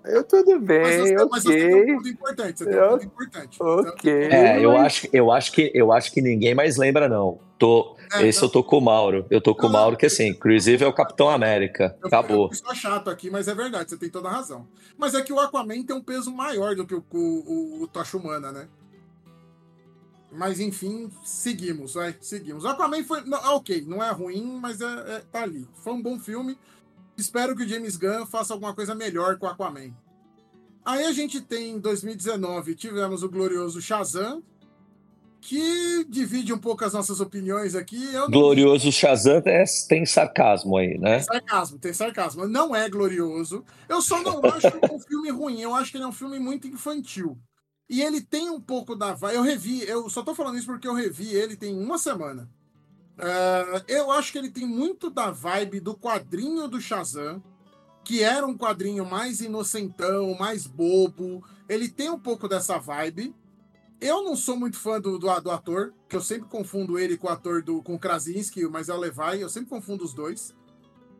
Speaker 4: não. Eu tudo
Speaker 2: Mas
Speaker 4: bem,
Speaker 2: mas você tem um
Speaker 4: ok.
Speaker 2: ponto importante. Você tem um ponto importante.
Speaker 4: Ok.
Speaker 3: É, eu acho, eu, acho que, eu acho que ninguém mais lembra, não. Tô,
Speaker 2: É,
Speaker 3: esse
Speaker 2: não.
Speaker 3: eu tô com o Mauro. Eu tô com o
Speaker 2: Não, não.
Speaker 3: Mauro, que assim, Evans é o Capitão América.
Speaker 2: Eu,
Speaker 3: Acabou.
Speaker 2: Eu chato aqui, mas é verdade, você tem toda a razão. Mas é que o Aquaman tem um peso maior do que o, o, o, o Tocha Humana, né? Mas enfim, seguimos, vai, seguimos. O Aquaman foi. Não, ah, ok, não é ruim, mas é, é- tá ali. Foi um bom filme. Espero que o James Gunn faça alguma coisa melhor com o Aquaman. Aí a gente tem em 2019, tivemos o glorioso Shazam, que divide um pouco as nossas opiniões aqui. Eu não
Speaker 3: Glorioso Shazam é- tem sarcasmo aí, né?
Speaker 2: Tem sarcasmo, tem sarcasmo. Não é glorioso. Eu só não acho um filme ruim. Eu acho que ele é um filme muito infantil. E ele tem um pouco da. Eu revi, eu só tô falando isso porque eu revi ele tem uma semana. É, eu acho que ele tem muito da vibe do quadrinho do Shazam, que era um quadrinho mais inocentão, mais bobo. Ele tem um pouco dessa vibe. Eu não sou muito fã do, do, do ator, que eu sempre confundo ele com o ator do com Krasinski, mas é o Levi, eu sempre confundo os dois.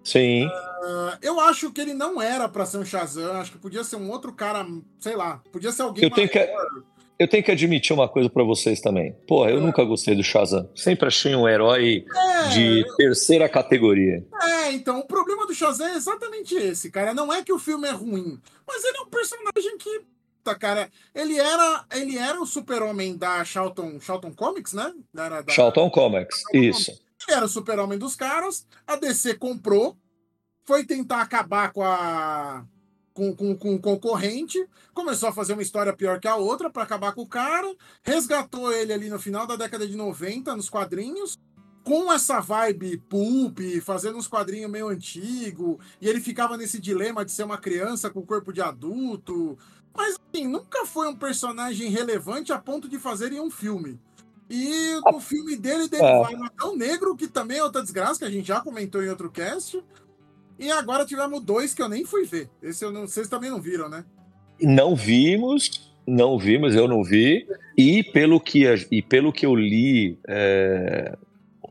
Speaker 3: Sim.
Speaker 2: Uh, eu acho que ele não era pra ser um Shazam, acho que podia ser um outro cara, sei lá, podia ser alguém
Speaker 3: Eu tenho que-
Speaker 2: maior.
Speaker 3: Eu tenho que admitir uma coisa pra vocês também. Porra, eu nunca gostei do Shazam. Sempre achei um herói
Speaker 2: É,
Speaker 3: de terceira categoria.
Speaker 2: É, então, o problema do Shazam é exatamente esse, cara. Não é que o filme é ruim, mas ele é um personagem que. Tá, cara, ele era, ele era o super-homem da Charlton, Charlton Comics, né? Era da,
Speaker 3: Charlton Comics, isso.
Speaker 2: Ele era o super-homem dos caras, a DC comprou, foi tentar acabar com a. Com, com, com o concorrente, começou a fazer uma história pior que a outra para acabar com o cara, resgatou ele ali no final da década de 90, nos quadrinhos, com essa vibe pulp, fazendo uns quadrinhos meio antigo, e ele ficava nesse dilema de ser uma criança com corpo de adulto. Mas assim, nunca foi um personagem relevante a ponto de fazerem um filme. E no filme dele, dele
Speaker 3: É.
Speaker 2: vai no Adão Negro, que também é outra desgraça, que a gente já comentou em outro cast. E agora tivemos dois que eu nem fui ver. Esse eu não, vocês também não viram, né?
Speaker 3: Não vimos, não vimos, eu não vi. E pelo que, e pelo que eu li é,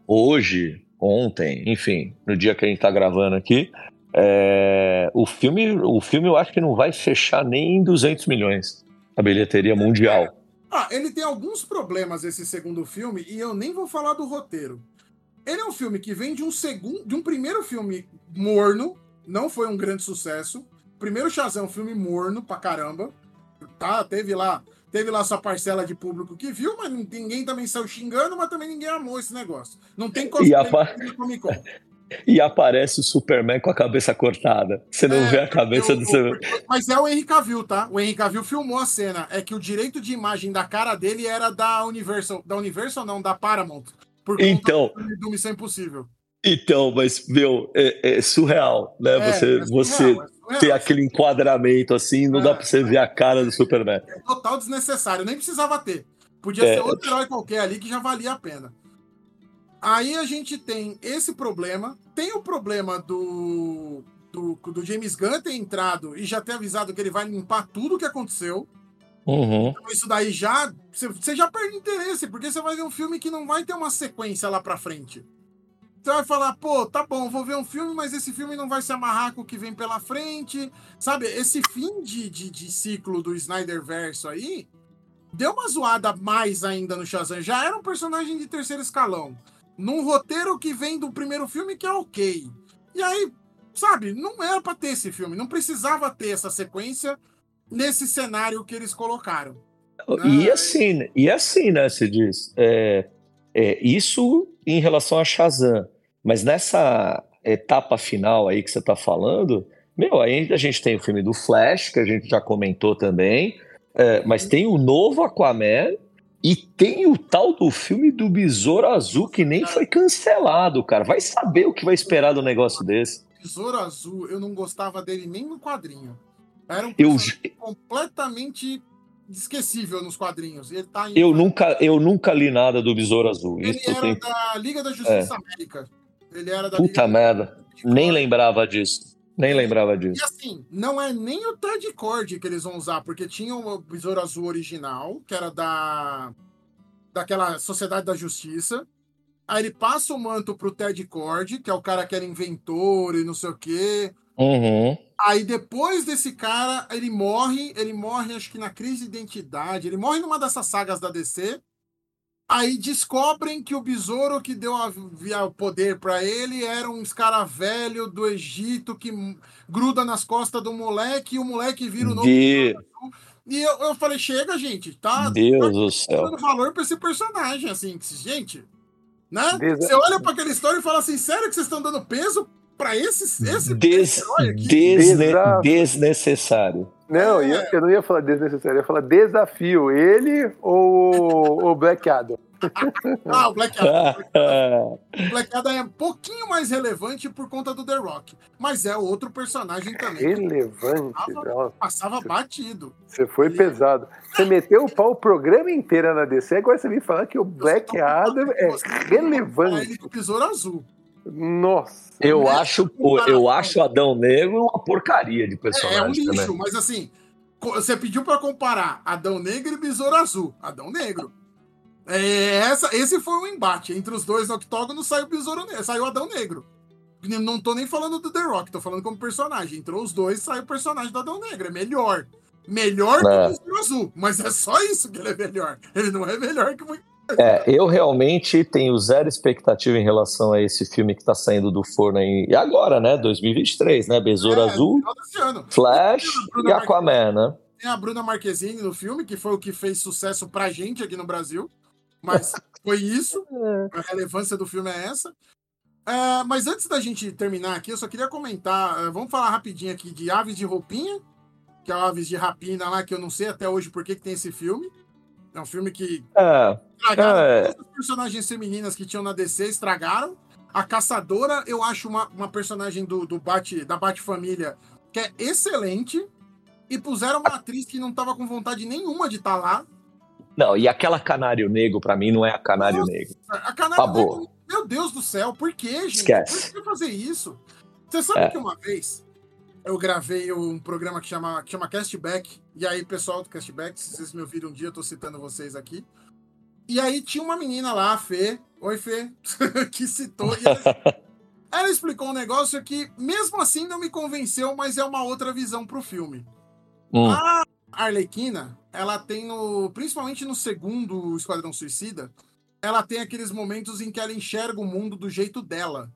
Speaker 3: hoje, ontem, enfim, no dia que a gente tá gravando aqui, é, o, filme, o filme eu acho que não vai fechar nem em 200 milhões a bilheteria mundial.
Speaker 2: Ah, ele tem alguns problemas esse segundo filme e eu nem vou falar do roteiro. Ele é um filme que vem de um segundo, de um primeiro filme morno, não foi um grande sucesso. Primeiro Shazam, é um filme morno pra caramba. Tá, teve lá, teve lá sua parcela de público que viu, mas ninguém também saiu xingando, mas também ninguém amou esse negócio. Não tem
Speaker 3: E a pa-
Speaker 2: no Comic Con. <laughs>
Speaker 3: E aparece o Superman com a cabeça cortada. Você não
Speaker 2: É,
Speaker 3: vê a cabeça
Speaker 2: eu-
Speaker 3: do Superman.
Speaker 2: Mas é o Henry Cavill, tá? O Henry Cavill filmou a cena. É que o direito de imagem da cara dele era da Universal. Da Universal, não, da Paramount. Por conta
Speaker 3: Então,
Speaker 2: do, Missão Impossível.
Speaker 3: então, mas, meu, é, é surreal, né?
Speaker 2: É,
Speaker 3: você
Speaker 2: é
Speaker 3: você
Speaker 2: surreal, é surreal.
Speaker 3: ter aquele enquadramento assim, não
Speaker 2: É.
Speaker 3: dá pra você ver a cara do Superman.
Speaker 2: É total desnecessário. Nem precisava ter. Podia
Speaker 3: É.
Speaker 2: ser outro herói qualquer ali que já valia a pena. Aí a gente tem esse problema. Tem o problema do, do, do James Gunn ter entrado e já ter avisado que ele vai limpar tudo o que aconteceu.
Speaker 3: Uhum.
Speaker 2: Então, isso daí já. Você já perde interesse, porque você vai ver um filme que não vai ter uma sequência lá pra frente. Você vai falar, pô, tá bom, vou ver um filme, mas esse filme não vai se amarrar com o que vem pela frente. Sabe, esse fim de, de, de ciclo do Snyder Verso aí deu uma zoada mais ainda no Shazam. Já era um personagem de terceiro escalão. Num roteiro que vem do primeiro filme que é ok. E aí, sabe, não era pra ter esse filme. Não precisava ter essa sequência nesse cenário que eles colocaram.
Speaker 3: E
Speaker 2: Ah,
Speaker 3: assim, e assim, né, se diz, é, é, isso em relação a Shazam, mas nessa etapa final aí que você tá falando, meu, aí a gente tem o filme do Flash, que a gente já comentou também, é, mas tem o novo Aquaman e tem o tal do filme do Besouro Azul, que nem foi cancelado, cara. Vai saber o que vai esperar do negócio desse.
Speaker 2: Besouro Azul, eu não gostava dele nem no quadrinho. Era um
Speaker 3: Eu,
Speaker 2: completamente esquecível nos quadrinhos. Ele tá em...
Speaker 3: eu, nunca, eu nunca li nada do Besouro Azul.
Speaker 2: Ele
Speaker 3: Isso
Speaker 2: era
Speaker 3: tem...
Speaker 2: da Liga da Justiça América. Ele era da
Speaker 3: Puta
Speaker 2: Liga
Speaker 3: merda.
Speaker 2: da
Speaker 3: Nem lembrava disso. Nem lembrava disso.
Speaker 2: E assim, não é nem o Ted Cord que eles vão usar, porque tinha o Besouro Azul original, que era da daquela Sociedade da Justiça. Aí ele passa o manto pro Ted Cord, que é o cara que era inventor e não sei o quê.
Speaker 3: Uhum.
Speaker 2: Aí depois desse cara, ele morre, ele morre acho que na crise de identidade, ele morre numa dessas sagas da DC. Aí descobrem que o besouro que deu o poder pra ele era um escaravelho do Egito que gruda nas costas do moleque e o moleque vira o novo.
Speaker 3: De...
Speaker 2: E eu, eu falei, chega, gente, tá?
Speaker 3: Deus do céu.
Speaker 2: dando valor pra esse personagem, assim, gente, né?
Speaker 4: Desa-
Speaker 2: Você olha pra aquela história e fala assim, sério que vocês estão dando peso pra esse, esse
Speaker 3: Des...
Speaker 2: aqui?
Speaker 3: desne-. Desnecessário.
Speaker 4: Não, eu, eu não ia falar desnecessário, eu ia falar desafio. Ele ou o Black Adam? <laughs>
Speaker 2: Ah, o Black Adam. <laughs> O Black Adam é um pouquinho mais relevante por conta do The Rock. Mas é outro personagem também.
Speaker 4: Relevante.
Speaker 2: Passava, passava batido.
Speaker 4: você foi pesado. Você meteu o pau o programa inteiro na DC, agora você vem falar que o Black Adam é
Speaker 2: Para
Speaker 4: relevante.
Speaker 2: ele Besouro Azul.
Speaker 4: Nossa.
Speaker 3: eu
Speaker 2: Né?
Speaker 3: acho eu acho o Adão Negro uma porcaria de
Speaker 2: É, é um
Speaker 3: personagem
Speaker 2: lixo,
Speaker 3: também.
Speaker 2: mas assim, você pediu pra comparar Adão Negro e Besouro Azul. Adão Negro. É, essa, esse foi um embate. Entre os dois no octógono saiu Besouro Negro, saiu Adão Negro. Não tô nem falando do The Rock, tô falando como personagem. Entrou os dois, saiu o personagem do Adão Negro. É melhor. Melhor
Speaker 3: É.
Speaker 2: que o Besouro Azul, mas é só isso que ele é melhor. Ele não é melhor que muito.
Speaker 3: É, eu realmente tenho zero expectativa em relação a esse filme que tá saindo do forno aí. E agora, né? 2023, né? Besouro
Speaker 2: É,
Speaker 3: Azul,
Speaker 2: ano.
Speaker 3: Flash
Speaker 2: Bruna
Speaker 3: e Aquaman, né?
Speaker 2: Tem a Bruna Marquezine no filme, que foi o que fez sucesso pra gente aqui no Brasil. Mas <laughs> foi isso. A relevância do filme é essa. É, mas antes da gente terminar aqui, eu só queria comentar. é, vamos falar rapidinho aqui de Aves de Roupinha, que é o Aves de Rapina lá, que eu não sei até hoje por que, que tem esse filme. É um filme que
Speaker 3: É,
Speaker 2: estragaram
Speaker 3: É.
Speaker 2: todas as personagens femininas que tinham na DC, estragaram. A Caçadora, eu acho uma, uma personagem do, do Bat, da Bat-Família que é excelente. E puseram uma atriz que não tava com vontade nenhuma de estar lá.
Speaker 3: não, e aquela Canário Negro, pra mim, não é a Canário
Speaker 2: Nossa,
Speaker 3: Negro.
Speaker 2: A Canário. Negro, meu Deus do céu, por que, gente?
Speaker 3: Esquece.
Speaker 2: Por que fazer isso? Você sabe
Speaker 3: É.
Speaker 2: que uma vez eu gravei um programa que chama, que chama Castback, e aí, pessoal do Castback, se vocês me ouviram um dia, eu tô citando vocês aqui. E aí tinha uma menina lá, a Fê, oi Fê, <laughs> que citou, ela, <laughs> ela explicou um negócio que, mesmo assim, não me convenceu, mas é uma outra visão pro filme.
Speaker 3: Hum,
Speaker 2: A Arlequina, ela tem no. Principalmente no segundo Esquadrão Suicida, ela tem aqueles momentos em que ela enxerga o mundo do jeito dela.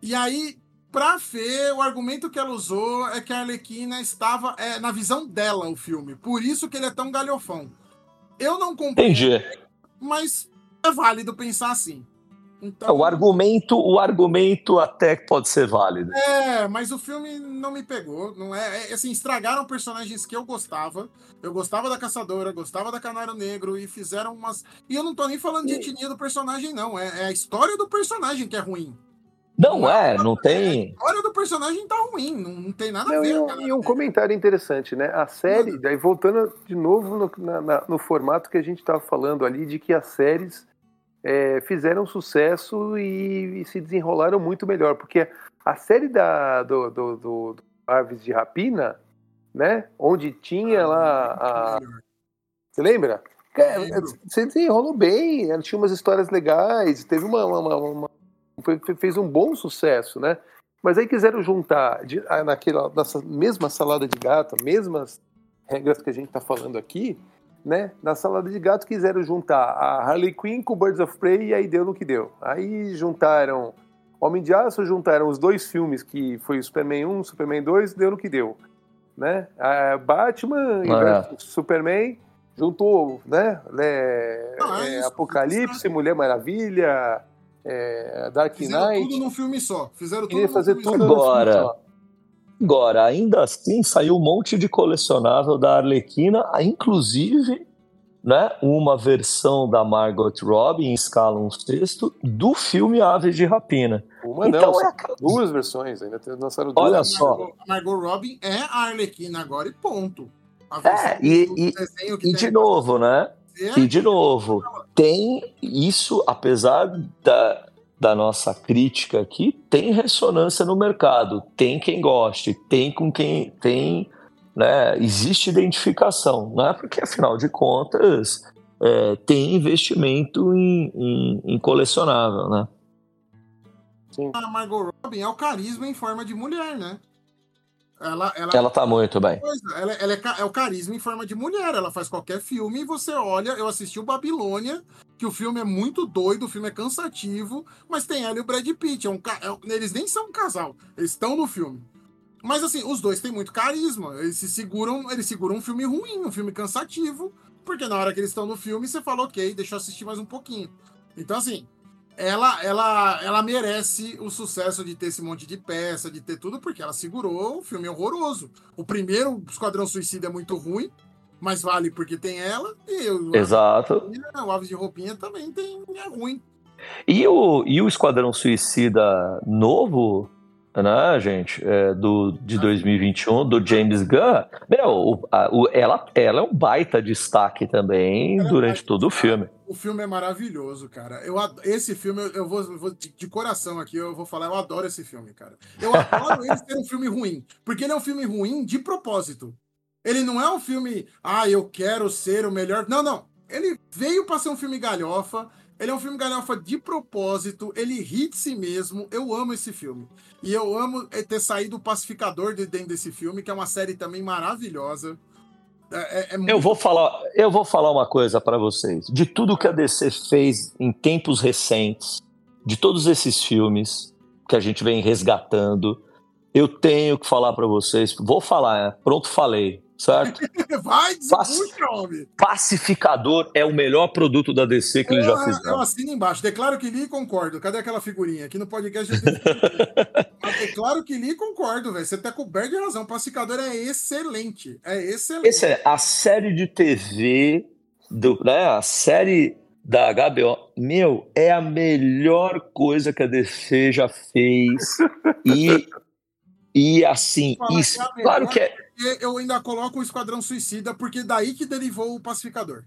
Speaker 2: E aí, pra Fê, o argumento que ela usou é que a Arlequina estava é, na visão dela, o filme. Por isso que ele é tão galhofão. Eu não compreendo,
Speaker 3: entendi.
Speaker 2: mas é válido pensar assim. Então,
Speaker 3: O argumento, o argumento até que pode ser válido.
Speaker 2: É, mas o filme não me pegou. Não é, é, assim, estragaram personagens que eu gostava. Eu gostava da Caçadora, gostava da Canário Negro e fizeram umas. E eu não tô nem falando de etnia do personagem, não. É, é a história do personagem que é ruim.
Speaker 3: Não é, não
Speaker 2: A
Speaker 3: tem.
Speaker 2: história do personagem tá ruim, não, não tem nada a
Speaker 4: Não,
Speaker 2: ver.
Speaker 4: e, um,
Speaker 2: cara.
Speaker 4: e um comentário interessante, né? A série, daí voltando de novo no, na- na- no formato que a gente estava falando ali, de que as séries é, fizeram sucesso e, e se desenrolaram muito melhor, porque a série da, do, do, do- do Aves de Rapina, né? Onde tinha lá a. Você lembra? É,
Speaker 2: Lembro.
Speaker 4: Você desenrolou bem, tinha umas histórias legais, teve uma. uma- uma- uma- foi- fez um bom sucesso, né? Mas aí quiseram juntar de- ah, naquela nessa mesma salada de gato, mesmas regras que a gente está falando aqui, né? Na salada de gato quiseram juntar a Harley Quinn com Birds of Prey e aí deu no que deu. Aí juntaram Homem de Aço, juntaram os dois filmes que foi o Superman 1, Superman 2, deu no que deu, né? A Batman e
Speaker 3: É.
Speaker 4: Superman juntou, né? É,
Speaker 2: Ah, é
Speaker 4: Apocalipse, Mulher Maravilha, é, Dark
Speaker 2: Fizeram
Speaker 4: Knight.
Speaker 2: tudo num filme só. Fizeram tudo num
Speaker 4: fazer
Speaker 2: filme
Speaker 4: tudo
Speaker 2: só.
Speaker 4: num filme
Speaker 3: Agora,
Speaker 4: só.
Speaker 3: Agora, ainda assim, saiu um monte de colecionável da Arlequina, inclusive né, uma versão da Margot Robbie em escala um sexto do filme Aves de Rapina.
Speaker 4: Uma
Speaker 3: então
Speaker 4: não,
Speaker 3: é
Speaker 4: duas versões, ainda lançaram duas.
Speaker 3: Olha só.
Speaker 2: Margot, a Margot Robin é a Arlequina agora e ponto. A
Speaker 3: É,
Speaker 2: versão
Speaker 3: e-
Speaker 2: do
Speaker 3: e-
Speaker 2: desenho que
Speaker 3: E de novo, né?
Speaker 2: É
Speaker 3: E de novo, tem isso, apesar da, da nossa crítica aqui, tem ressonância no mercado, tem quem goste, tem com quem tem, né? Existe identificação, né? Porque afinal de contas é, tem investimento em, em- em colecionável, né?
Speaker 4: Sim.
Speaker 2: a Margot Robin é o carisma em forma de mulher, né? Ela, ela,
Speaker 3: Ela tá muito bem.
Speaker 2: ela, ela é, é o carisma em forma de mulher. Ela faz qualquer filme e você olha. Eu assisti o Babilônia, que o filme é muito doido, o filme é cansativo, mas tem ela e o Brad Pitt. É um, é eles nem são um casal, eles estão no filme. Mas assim, os dois têm muito carisma. Eles se seguram, eles seguram um filme ruim, um filme cansativo, porque na hora que eles estão no filme, você fala, ok, deixa eu assistir mais um pouquinho. Então, assim, ela, ela, ela merece o sucesso de ter esse monte de peça, de ter tudo, porque ela segurou o filme horroroso. O primeiro Esquadrão Suicida é muito ruim, mas vale porque tem ela, e o,
Speaker 3: Exato.
Speaker 2: o Aves de Roupinha também tem, é ruim.
Speaker 3: E o, e o Esquadrão Suicida novo, né, gente, é, do, de 2021, do James Gunn, meu, o- a- o- ela, ela é um baita destaque também
Speaker 2: Ela é
Speaker 3: durante
Speaker 2: baita
Speaker 3: todo o filme.
Speaker 2: O filme é maravilhoso, cara. Eu, ad- esse filme, eu, vou, eu vou de, de coração aqui, eu vou falar, eu adoro esse filme, cara. Eu adoro ele ser um filme ruim, porque ele é um filme ruim de propósito. Ele não é um filme, ah, eu quero ser o melhor. Não, não. Ele veio pra ser um filme galhofa. Ele é um filme galhofa de propósito. Ele ri de si mesmo. Eu amo esse filme. E eu amo eh, ter saído o Pacificador de dentro desse filme, que é uma série também maravilhosa. É, é- é muito-
Speaker 3: Eu vou falar, eu vou falar uma coisa pra vocês. De tudo que a DC fez em tempos recentes, de todos esses filmes que a gente vem resgatando, eu tenho que falar pra vocês. Vou falar, né? pronto, falei, certo? <laughs>
Speaker 2: Vai, desembucha, homem.
Speaker 3: Pacificador é o melhor produto da DC que eles já
Speaker 2: Porra, Eu
Speaker 3: fizeram.
Speaker 2: assino embaixo. Declaro que li e concordo. Cadê aquela figurinha? Aqui no podcast <laughs> Mas declaro que li e concordo, velho. Você tá coberto de razão. Pacificador é excelente. É excelente.
Speaker 3: Esse é a série de TV, do, né, a série da HBO, meu, é a melhor coisa que a DC já fez. E, e assim, isso, claro que é.
Speaker 2: Eu ainda coloco o Esquadrão Suicida, porque daí que derivou o pacificador.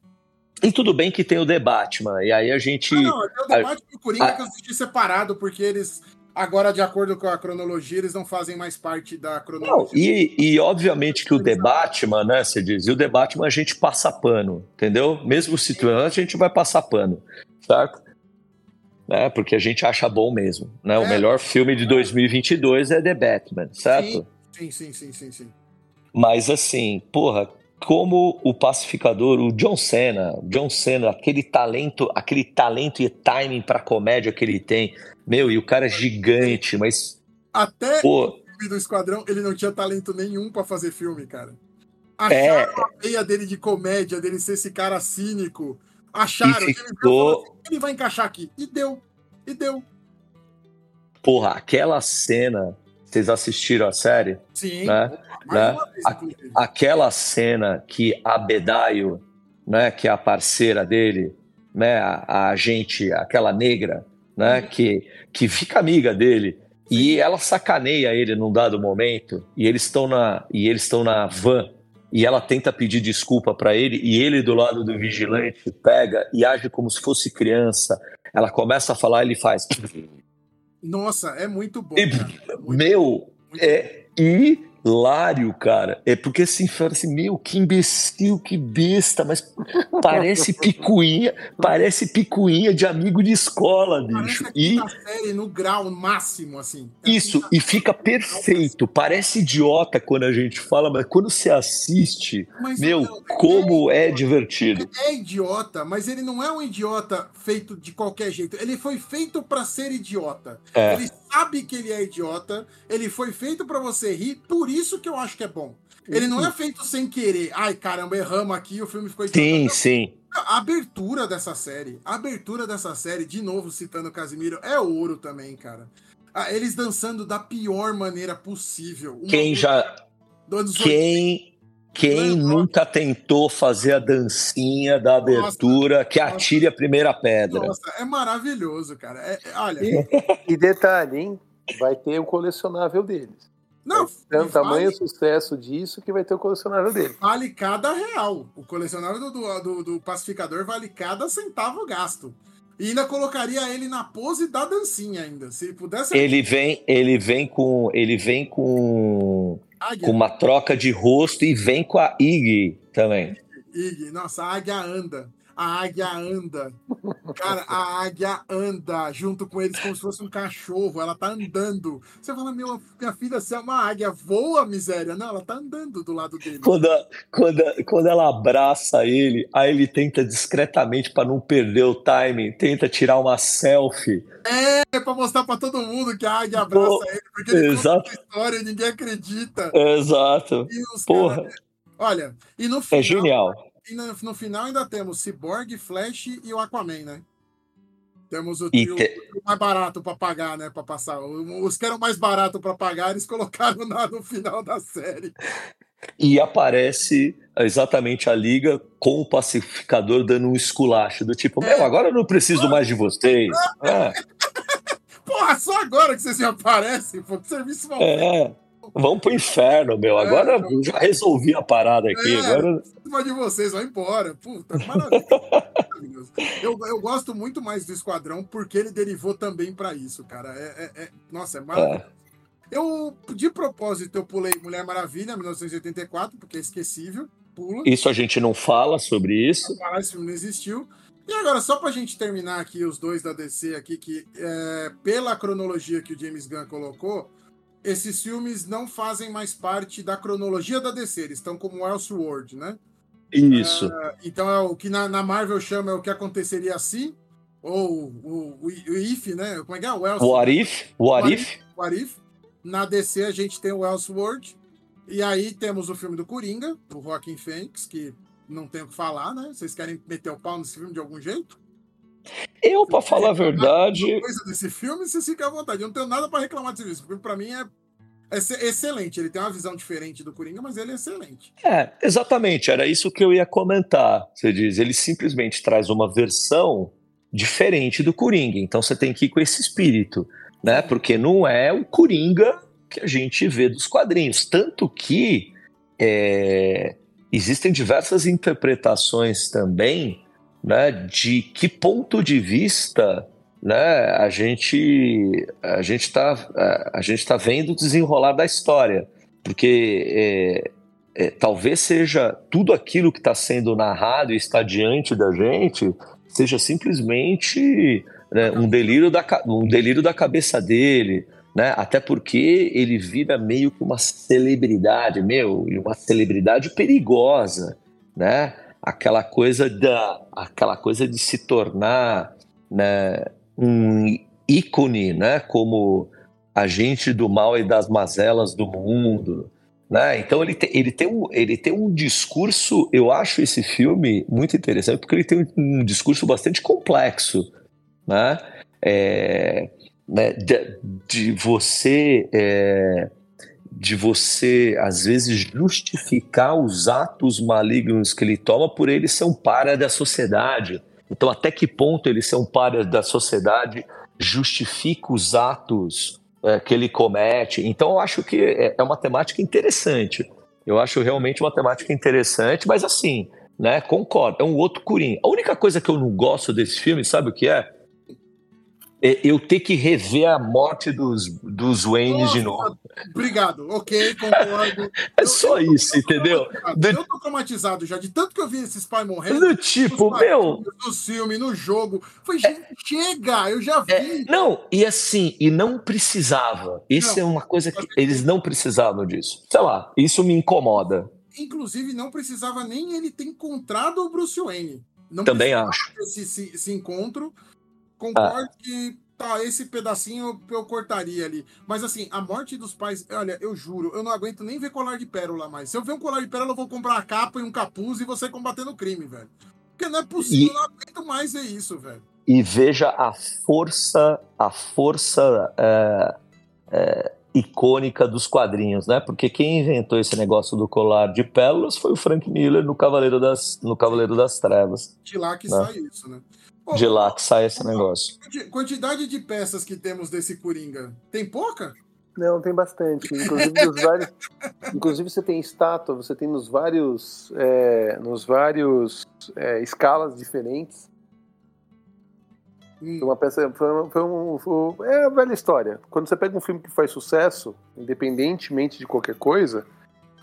Speaker 3: E tudo bem que tem o The Batman, e aí a gente.
Speaker 2: Ah, não, tem o debate do Coringa
Speaker 3: a-
Speaker 2: que eu assisti separado, porque eles, agora, de acordo com a cronologia, eles não fazem mais parte da
Speaker 3: Não,
Speaker 2: cronologia.
Speaker 3: e, e obviamente que o The Batman, né, você diz, e o Batman a gente passa pano, entendeu? Mesmo se a gente vai passar pano, certo? Né, porque a gente acha bom mesmo, né? O
Speaker 2: É.
Speaker 3: melhor filme de 2022 é The Batman, certo?
Speaker 2: Sim, sim, sim, sim, sim.
Speaker 3: Mas assim, porra, como o pacificador, o John Cena, John Cena, aquele talento, aquele talento e timing pra comédia que ele tem, meu, e o cara é gigante, mas
Speaker 2: Até
Speaker 3: pô,
Speaker 2: o filme do Esquadrão, ele não tinha talento nenhum pra fazer filme, cara.
Speaker 3: É.
Speaker 2: Acharam a veia dele de comédia, dele ser esse cara cínico. Acharam.
Speaker 3: E
Speaker 2: Ele, viu e
Speaker 3: ficou-
Speaker 2: falou assim, ele vai encaixar aqui. E deu. E deu.
Speaker 3: porra, aquela cena, vocês assistiram a série?
Speaker 2: Sim.
Speaker 3: Né? Né? A- aquela cena que a Bedaio, né, que é a parceira dele, né, a, a agente, aquela negra, né, que, que fica amiga dele, e ela sacaneia ele num dado momento, e eles estão na e eles estão na van, e ela tenta pedir desculpa pra ele, e ele do lado do vigilante pega e age como se fosse criança. Ela começa a falar, ele faz.
Speaker 2: Nossa, é muito bom.
Speaker 3: E.
Speaker 2: É muito
Speaker 3: Meu,
Speaker 2: muito
Speaker 3: é hilário, cara. É porque assim, fala assim, meu, que imbecil, que besta, mas parece picuinha, parece picuinha de amigo de escola, bicho. E
Speaker 2: série no grau máximo, assim. É
Speaker 3: isso, e fica perfeito. Parece idiota quando a gente fala, mas quando você assiste,
Speaker 2: Mas,
Speaker 3: meu,
Speaker 2: não,
Speaker 3: como é divertido.
Speaker 2: é idiota, mas ele não é um idiota feito de qualquer jeito. Ele foi feito pra ser idiota.
Speaker 3: É.
Speaker 2: Ele sabe que ele é idiota. Ele foi feito pra você rir. Por isso que eu acho que é bom. Ele não é feito sem querer. Ai, caramba, erramos aqui, o filme ficou idiota.
Speaker 3: Sim, sim.
Speaker 2: A abertura dessa série, a abertura dessa série, de novo citando o Casimiro, é ouro também, cara. Ah, Eles dançando da pior maneira possível. Uma
Speaker 3: Quem já. Quem. Quem
Speaker 2: Nossa.
Speaker 3: nunca tentou fazer a dancinha da abertura que
Speaker 2: Nossa.
Speaker 3: atire a primeira pedra?
Speaker 2: Nossa, é maravilhoso, cara. É- é- olha,
Speaker 4: E, e detalhe, hein? Vai ter o colecionável deles.
Speaker 2: não,
Speaker 4: Tem o tamanho
Speaker 2: vale,
Speaker 4: sucesso disso que vai ter o colecionável dele.
Speaker 2: vale cada real. O colecionável do, do, do- do pacificador vale cada centavo gasto. E ainda colocaria ele na pose da dancinha ainda. Se pudesse.
Speaker 3: Ele vem, ele vem com, ele vem com,
Speaker 2: Águia,
Speaker 3: com uma troca de rosto e vem com a Iggy também.
Speaker 2: Ig, nossa, a águia anda. A águia anda. Cara, a águia anda junto com eles como se fosse um cachorro. Ela tá andando. Você fala, meu, minha filha, você é uma águia, voa, miséria. Não, ela tá andando do lado dele.
Speaker 3: Quando, a- quando, a- quando ela abraça ele, aí ele tenta discretamente para não perder o timing, tenta tirar uma selfie.
Speaker 2: É pra mostrar pra todo mundo que a águia abraça
Speaker 3: Pô,
Speaker 2: ele, porque ele
Speaker 3: exato.
Speaker 2: conta história e ninguém acredita.
Speaker 3: Exato. Porra,
Speaker 2: cara- Olha, e no final,
Speaker 3: é genial.
Speaker 2: E no, no final ainda temos Cyborg, Flash e o Aquaman, né? Temos o trio,
Speaker 3: te-
Speaker 2: o mais barato pra pagar, né? Pra passar. Os que eram mais barato pra pagar, eles <laughs> colocaram na- no final da série.
Speaker 3: E aparece exatamente a liga com o pacificador dando um esculacho, do tipo,
Speaker 2: É.
Speaker 3: meu, agora eu não preciso mais de vocês. <laughs> É,
Speaker 2: Porra, só agora que vocês aparecem, pô, que serviço mal
Speaker 3: é. Vamos pro inferno, meu. Agora eu já resolvi a parada aqui.
Speaker 2: É.
Speaker 3: Agora
Speaker 2: de vocês, vai embora. Puta, maravilha. Eu, eu gosto muito mais do Esquadrão porque ele derivou também pra isso, cara. É, é- é- nossa, é maravilhoso. Eu, de propósito, eu pulei Mulher Maravilha, 1984, porque é esquecível. Pula.
Speaker 3: Isso a gente não fala sobre isso.
Speaker 2: Falar, esse filme não existiu. E agora, só pra gente terminar aqui, os dois da DC aqui, que é, pela cronologia que o James Gunn colocou, esses filmes não fazem mais parte da cronologia da DC, eles estão como Elseworld, né?
Speaker 3: Isso.
Speaker 2: Uh, então é o que na, na, Marvel chama é o que aconteceria assim, ou o, o, o if, né? Como é que é? O else,
Speaker 3: What if? What, what if?
Speaker 2: What if? Na DC a gente tem o Elseworld, e aí temos o filme do Coringa, do Joaquin Phoenix, que não tem o que falar, né? Vocês querem meter o pau nesse filme de algum jeito?
Speaker 3: Eu, para falar a verdade.
Speaker 2: coisa desse filme, você fica à vontade. Eu não tenho nada para reclamar desse filme. Para mim é é excelente. Ele tem uma visão diferente do Coringa, mas ele é excelente.
Speaker 3: É, exatamente. Era isso que eu ia comentar. Você diz, ele simplesmente traz uma versão diferente do Coringa. Então você tem que ir com esse espírito, né? Porque não é o Coringa que a gente vê dos quadrinhos. Tanto que é, existem diversas interpretações também né, de que ponto de vista né, a gente a gente está a gente tá vendo o desenrolar da história, porque é, é, talvez seja tudo aquilo que está sendo narrado e está diante da gente seja simplesmente né, um delírio da um delírio da cabeça dele, né? Até porque ele vira meio que uma celebridade, meu, e uma celebridade perigosa, né? Aquela coisa da, aquela coisa de se tornar, né, um ícone, né, como agente do mal e das mazelas do mundo, né? Então ele tem, ele, tem um, ele tem um discurso, eu acho esse filme muito interessante porque ele tem um, um discurso bastante complexo, né? É, né de, de, você é, de você às vezes justificar os atos malignos que ele toma por ele ser um para da sociedade, então, até que ponto ele ser um par da sociedade justifica os atos é, que ele comete? Então, eu acho que é, é uma temática interessante. Eu acho realmente uma temática interessante, mas assim, né, concordo, é um outro Coringa. A única coisa que eu não gosto desse filme, sabe o que é? É, eu ter que rever a morte dos, dos Waynes Nossa, de novo.
Speaker 2: Obrigado, ok, concordo. <laughs>
Speaker 3: é só eu, isso, eu entendeu?
Speaker 2: Eu tô traumatizado já, de tanto que eu vi esses pais morrendo.
Speaker 3: Do tipo, meu.
Speaker 2: No filme, no jogo. Foi, gente, é, chega, eu já vi.
Speaker 3: É, não, e assim, e não precisava. Isso é uma coisa que eles não precisavam disso. Sei lá, isso me incomoda.
Speaker 2: Inclusive, não precisava nem ele ter encontrado o Bruce Wayne. Não
Speaker 3: Também acho.
Speaker 2: Esse, esse, esse encontro Concordo ah. que tá, esse pedacinho eu, cortaria ali. Mas assim, a morte dos pais, olha, eu juro, eu não aguento nem ver colar de pérola mais. Se eu ver um colar de pérola, eu vou comprar uma capa e um capuz e você combatendo o crime, velho. Porque não é possível, e... eu não aguento mais ver isso, velho.
Speaker 3: E veja a força, a força é, é, icônica dos quadrinhos, né? Porque quem inventou esse negócio do colar de pérolas foi o Frank Miller no Cavaleiro das, no Cavaleiro das Trevas.
Speaker 2: De lá que né? sai isso, né?
Speaker 3: De lá que sai esse negócio.
Speaker 2: Quantidade de peças que temos desse Coringa, tem pouca?
Speaker 4: Não, tem bastante. Inclusive, nos <laughs> vários, inclusive você tem estátua, você tem nos vários, é, nos vários é, escalas diferentes. Hum. Uma peça foi, foi, um, foi, é a velha história. Quando você pega um filme que faz sucesso, independentemente de qualquer coisa,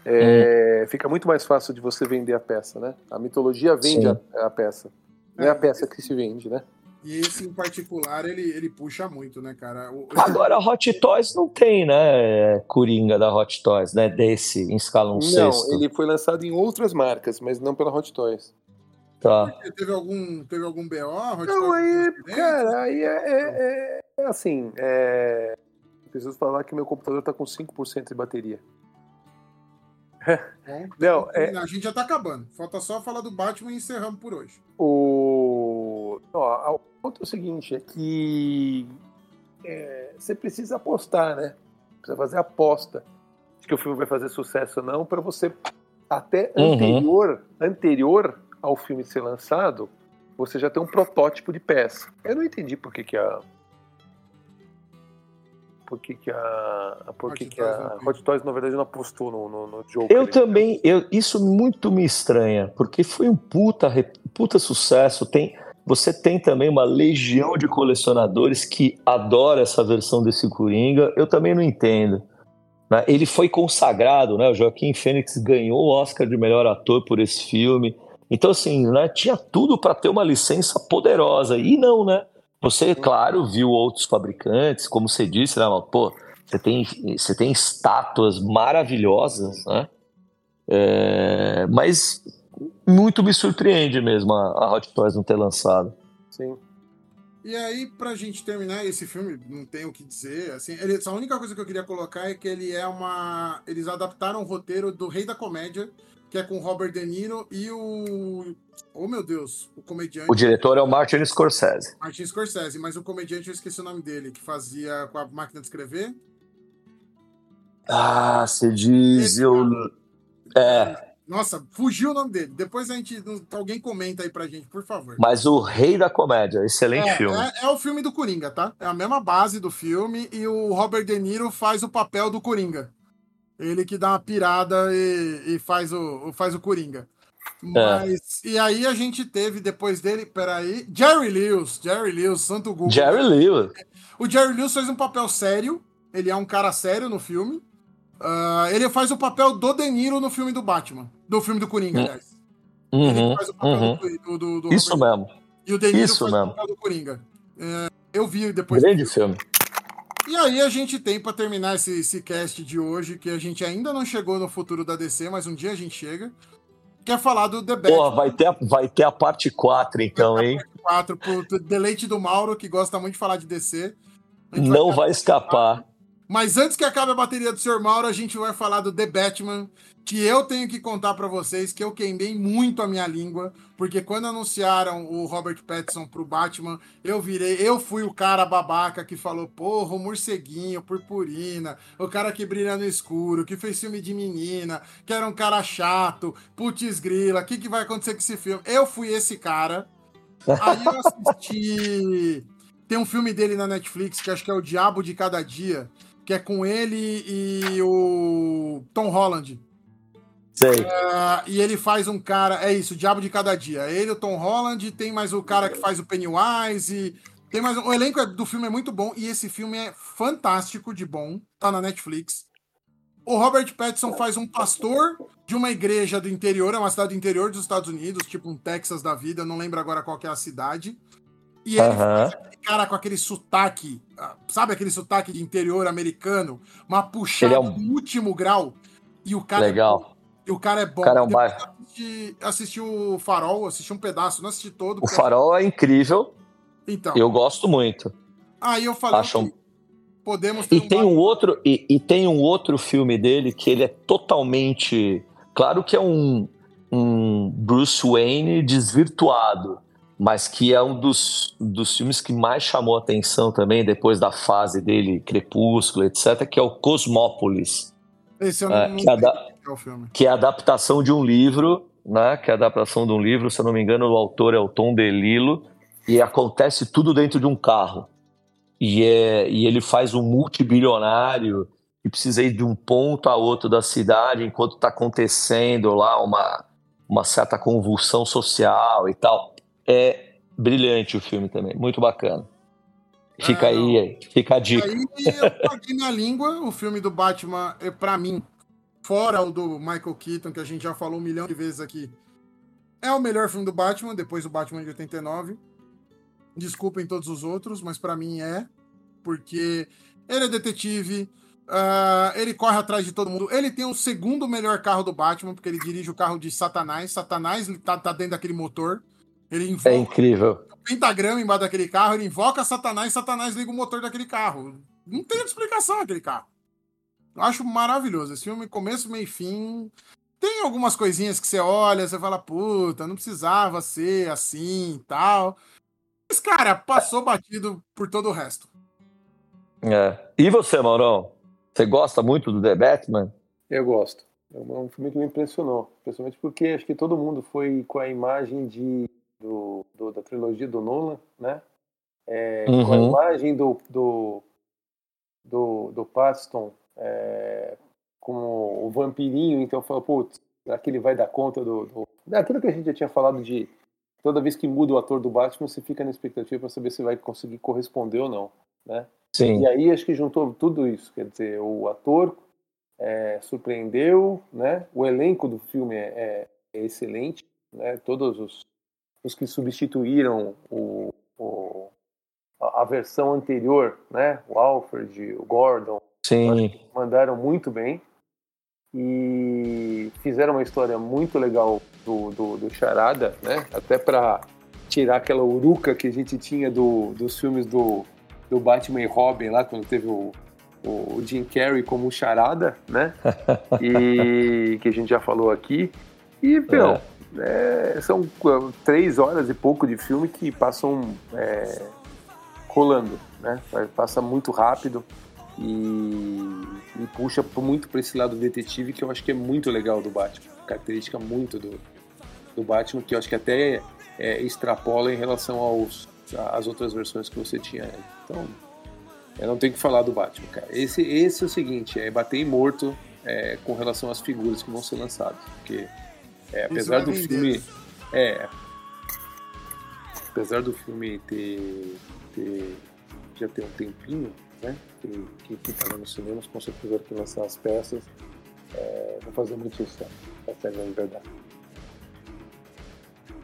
Speaker 4: é, hum. fica muito mais fácil de você vender a peça, né? A mitologia vende a, a peça. Não é a peça que se vende, né?
Speaker 2: E esse em particular, ele, ele puxa muito, né, cara? O...
Speaker 3: Agora, a Hot Toys não tem, né? Coringa da Hot Toys, né? Desse, em escala 1 um
Speaker 4: Não, sexto. ele foi lançado em outras marcas, mas não pela Hot Toys.
Speaker 3: Tá.
Speaker 2: Teve algum, teve algum BO? Hot
Speaker 4: não, aí, cara, aí é, é, é assim, é... preciso falar que meu computador tá com 5% de bateria. <laughs>
Speaker 2: Não, é... A gente já tá acabando. Falta só falar do Batman e encerramos por hoje.
Speaker 4: O, Ó, o ponto é o seguinte: é que é, você precisa apostar, né? Precisa fazer aposta de que o filme vai fazer sucesso ou não, para você, até uhum. anterior, anterior ao filme ser lançado, você já tem um protótipo de peça. Eu não entendi por que, que a por que, que a, por que, que a Hot Toys, na verdade, não apostou no, no, no jogo.
Speaker 3: Eu também, eu, isso muito me estranha, porque foi um puta, puta sucesso. Tem, você tem também uma legião de colecionadores que adora essa versão desse Coringa. Eu também não entendo. Né? Ele foi consagrado, né? O Joaquim Fênix ganhou o Oscar de melhor ator por esse filme. Então, assim, né, tinha tudo para ter uma licença poderosa. E não, né? Você, claro, viu outros fabricantes, como você disse, né, pô, você tem, você tem estátuas maravilhosas, né? É, mas muito me surpreende mesmo a, a Hot Toys não ter lançado.
Speaker 4: Sim.
Speaker 2: E aí, pra gente terminar esse filme, não tem o que dizer. Assim, ele, a única coisa que eu queria colocar é que ele é uma. Eles adaptaram o roteiro do Rei da Comédia, que é com Robert De Niro e o. Oh meu Deus, o comediante.
Speaker 3: O diretor é o Martin Scorsese.
Speaker 2: Martin Scorsese, mas o comediante eu esqueci o nome dele, que fazia com a máquina de escrever.
Speaker 3: Ah, você diz.
Speaker 2: Esse
Speaker 3: Eu... É,
Speaker 2: Nossa, fugiu o nome dele. Depois a gente. Alguém comenta aí pra gente, por favor.
Speaker 3: mas o Rei da Comédia, excelente
Speaker 2: É,
Speaker 3: filme.
Speaker 2: é- é o filme do Coringa, tá? É a mesma base do filme e o Robert De Niro faz o papel do Coringa. Ele que dá uma pirada e, e faz, o, faz o Coringa. Mas. E aí a gente teve depois dele, peraí. Jerry Lewis, Jerry Lewis, Santo Google.
Speaker 3: Jerry Lewis.
Speaker 2: O Jerry Lewis faz um papel sério. Ele é um cara sério no filme. Ah, ele faz o papel do De Niro no filme do Batman. Do filme do Coringa,
Speaker 3: Hum.
Speaker 2: aliás.
Speaker 3: Uhum, uhum.
Speaker 2: do, do, do
Speaker 3: Isso
Speaker 2: Robert
Speaker 3: mesmo.
Speaker 2: e o De Niro
Speaker 3: Isso
Speaker 2: faz
Speaker 3: mesmo.
Speaker 2: o papel do Coringa. É, eu vi depois.
Speaker 3: Grande filme.
Speaker 2: E aí a gente tem pra terminar esse, esse cast de hoje, que a gente ainda não chegou no futuro da DC, mas um dia a gente chega. Quer falar do The Batman
Speaker 3: Pô, vai ter, a- vai ter a parte 4, então, hein?
Speaker 2: 4 pro deleite do Mauro, que gosta muito de falar de DC. A
Speaker 3: Não vai escapar.
Speaker 2: Mas antes que acabe a bateria do Sr. Mauro, a gente vai falar do The Batman, que eu tenho que contar pra vocês que eu queimei muito a minha língua, porque quando anunciaram o Robert Pattinson pro Batman, eu virei, eu fui o cara babaca que falou, porra, o morceguinho, purpurina, o cara que brilha no escuro, que fez filme de menina, que era um cara chato, putz grila, o que, que vai acontecer com esse filme? Eu fui esse cara. Aí eu assisti. Tem um filme dele na Netflix que acho que é O Diabo de Cada Dia, que é com ele e o Tom Holland.
Speaker 3: Sei.
Speaker 2: Ah, e ele faz um cara. É isso, o Diabo de Cada Dia. Ele, o Tom Holland, tem mais o cara que faz o Pennywise. E tem mais. O elenco é- do filme é muito bom. E esse filme é fantástico de bom. Tá na Netflix. O Robert Pattinson faz um pastor de uma igreja do interior, é uma cidade do interior dos Estados Unidos, tipo um Texas da vida, não lembro agora qual que é a cidade. E ele
Speaker 3: Aham.
Speaker 2: faz aquele cara com aquele sotaque, ah, sabe aquele sotaque de interior americano? Uma puxada
Speaker 3: é um-
Speaker 2: no último grau. E o cara é
Speaker 3: Legal.
Speaker 2: e o cara é bom.
Speaker 3: O cara é um bairro.
Speaker 2: assisti, assisti o Farol, assisti um pedaço, não assisti todo.
Speaker 3: O Farol é incrível.
Speaker 2: Então,
Speaker 3: Eu gosto muito.
Speaker 2: aí eu falei
Speaker 3: Acho um-
Speaker 2: podemos ter
Speaker 3: E tem um outro e, e tem um outro filme dele que ele é totalmente, claro que é um, um Bruce Wayne desvirtuado, mas que é um dos, dos filmes que mais chamou atenção também depois da fase dele Crepúsculo, etc, que é o Cosmópolis,
Speaker 2: Esse eu
Speaker 3: é,
Speaker 2: não,
Speaker 3: que, é
Speaker 2: qual é o filme.
Speaker 3: que é a adaptação de um livro, né? Que é a adaptação de um livro, se eu não me engano, o autor é o Tom DeLillo, e acontece tudo dentro de um carro. E, é, e ele faz um multibilionário que precisa ir de um ponto a outro da cidade enquanto está acontecendo lá uma, uma certa convulsão social e tal. É brilhante o filme também, muito bacana. Fica
Speaker 2: É,
Speaker 3: aí, fica a dica.
Speaker 2: Aí eu paguei minha língua, o filme do Batman, é, pra mim, fora o do Michael Keaton, que a gente já falou um milhão de vezes aqui, é o melhor filme do Batman, depois do Batman de 89. Desculpem todos os outros, mas pra mim é, porque ele é detetive, ah, ele corre atrás de todo mundo. Ele tem o segundo melhor carro do Batman, porque ele dirige o carro de Satanás. Satanás tá, tá dentro daquele motor. Ele
Speaker 3: É
Speaker 2: invoca
Speaker 3: incrível.
Speaker 2: um pentagrama embaixo daquele carro, ele invoca Satanás, Satanás liga o motor daquele carro. Não tem explicação aquele carro. Eu acho maravilhoso. Esse filme, começo, meio e fim. Tem algumas coisinhas que você olha, você fala, puta, não precisava ser assim e tal. Mas, cara, passou batido por todo o resto.
Speaker 3: É. E você, Maurão? Você gosta muito do The Batman?
Speaker 4: Eu gosto. É um um filme que me impressionou. Principalmente porque acho que todo mundo foi com a imagem de, do, do- da trilogia do Nolan, né? É, Com a
Speaker 3: Uhum.
Speaker 4: imagem do, do, do, do Paxton é, como o vampirinho. Então falou, putz, será que ele vai dar conta do, do... Aquilo que a gente já tinha falado de toda vez que muda o ator do Batman, você fica na expectativa para saber se vai conseguir corresponder ou não, né?
Speaker 3: Sim.
Speaker 4: E aí acho que juntou tudo isso, quer dizer, o ator é, surpreendeu, né? O elenco do filme é, é excelente, né? Todos os, os que substituíram o, o- a, versão anterior, né? O Alfred, o Gordon,
Speaker 3: Sim.
Speaker 4: mandaram muito bem. e fizeram uma história muito legal do, do, do Charada, né? Até para tirar aquela uruca que a gente tinha do, dos filmes do, do Batman e Robin lá, quando teve o, o Jim Carrey como Charada, né? <laughs> E que a gente já falou aqui. E, meu, é. É, são uh, três horas e pouco de filme que passam é, rolando, né? Passa muito rápido e, e puxa muito para esse lado detetive que eu acho que é muito legal do Batman, característica muito do, do Batman que eu acho que até é, extrapola em relação aos às outras versões que você tinha. Então, eu não tenho que falar do Batman, cara. Esse, esse é o seguinte, é bater morto é, com relação às figuras que vão ser lançadas, porque é, apesar do filme, é, apesar do filme ter, ter já ter um tempinho, né? Que, que, que tá nos cinemas, com certeza que lançar as peças, é, vou fazer muito isso, essa é a grande verdade.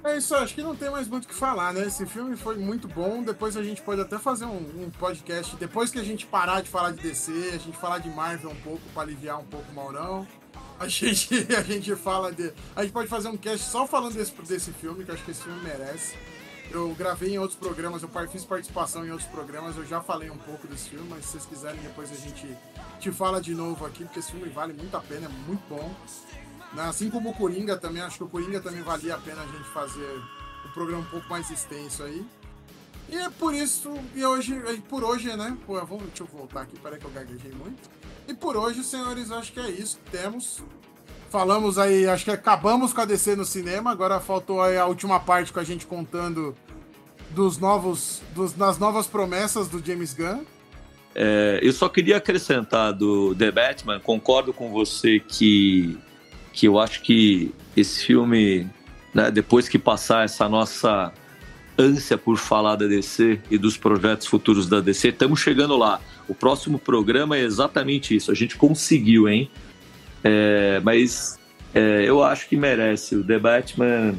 Speaker 2: É isso, acho que não tem mais muito o que falar, né? Esse filme foi muito bom. Depois a gente pode até fazer um, um podcast. Depois que a gente parar de falar de DC, a gente falar de Marvel um pouco para aliviar um pouco o Maurão. A gente, <laughs> a gente fala de. A gente pode fazer um cast só falando desse, desse filme, que eu acho que esse filme merece. Eu gravei em outros programas, eu fiz participação em outros programas, eu já falei um pouco desse filme, mas se vocês quiserem, depois a gente te fala de novo aqui, porque esse filme vale muito a pena, é muito bom. Né? Assim como o Coringa também, acho que o Coringa também valia a pena a gente fazer um programa um pouco mais extenso aí. E é por isso, e hoje, por hoje, né? Pô, vamos, deixa eu voltar aqui, peraí que eu gaguejei muito. E por hoje, senhores, acho que é isso. Temos. Falamos aí, acho que acabamos com a DC no cinema, agora faltou a última parte com a gente contando dos novos, dos, das novas promessas do James Gunn.
Speaker 3: É, eu só queria acrescentar do The Batman, concordo com você que que eu acho que esse filme, né, depois que passar essa nossa ânsia por falar da DC e dos projetos futuros da DC, estamos chegando lá. O próximo programa é exatamente isso. A gente conseguiu, hein? É, mas é, eu acho que merece. O The Batman,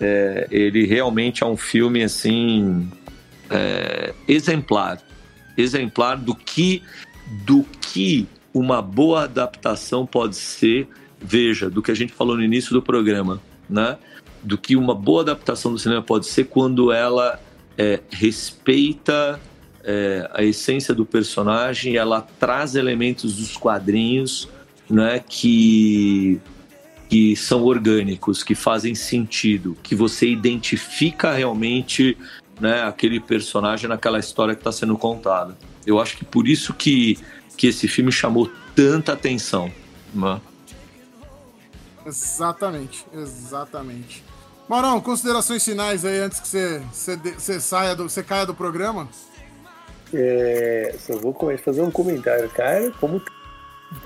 Speaker 3: é, ele realmente é um filme assim é, exemplar, exemplar do que do que uma boa adaptação pode ser veja, do que a gente falou no início do programa, né? Do que uma boa adaptação do cinema pode ser quando ela é, respeita é, a essência do personagem, ela traz elementos dos quadrinhos, né? Que que são orgânicos, que fazem sentido, que você identifica realmente né, aquele personagem naquela história que está sendo contada. Eu acho que por isso que, que esse filme chamou tanta atenção. Né?
Speaker 2: Exatamente, exatamente. Maurão, considerações finais aí antes que você, você, você saia do, você caia do programa?
Speaker 4: É, só vou fazer um comentário, cara. Como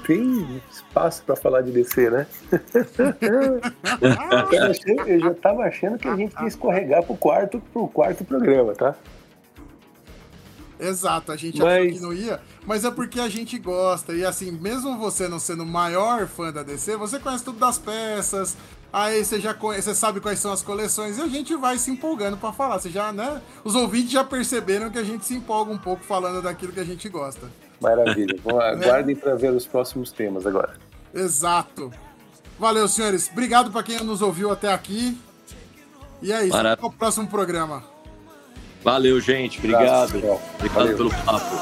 Speaker 4: tem espaço para falar de DC, né? <laughs> eu já tava achando que a gente ia escorregar pro quarto, pro quarto programa, tá?
Speaker 2: Exato, a gente mas... achou que não ia, mas é porque a gente gosta. E assim, mesmo você não sendo o maior fã da DC, você conhece tudo das peças, aí você já conhece, você sabe quais são as coleções, e a gente vai se empolgando para falar. Você já, né? Os ouvintes já perceberam que a gente se empolga um pouco falando daquilo que a gente gosta.
Speaker 4: Maravilha. Bom, <laughs> aguardem para ver os próximos temas agora.
Speaker 2: Exato. Valeu, senhores. Obrigado para quem nos ouviu até aqui. E é isso. Até o próximo programa.
Speaker 3: Valeu, gente. Obrigado. Obrigado
Speaker 4: Valeu.
Speaker 3: pelo papo.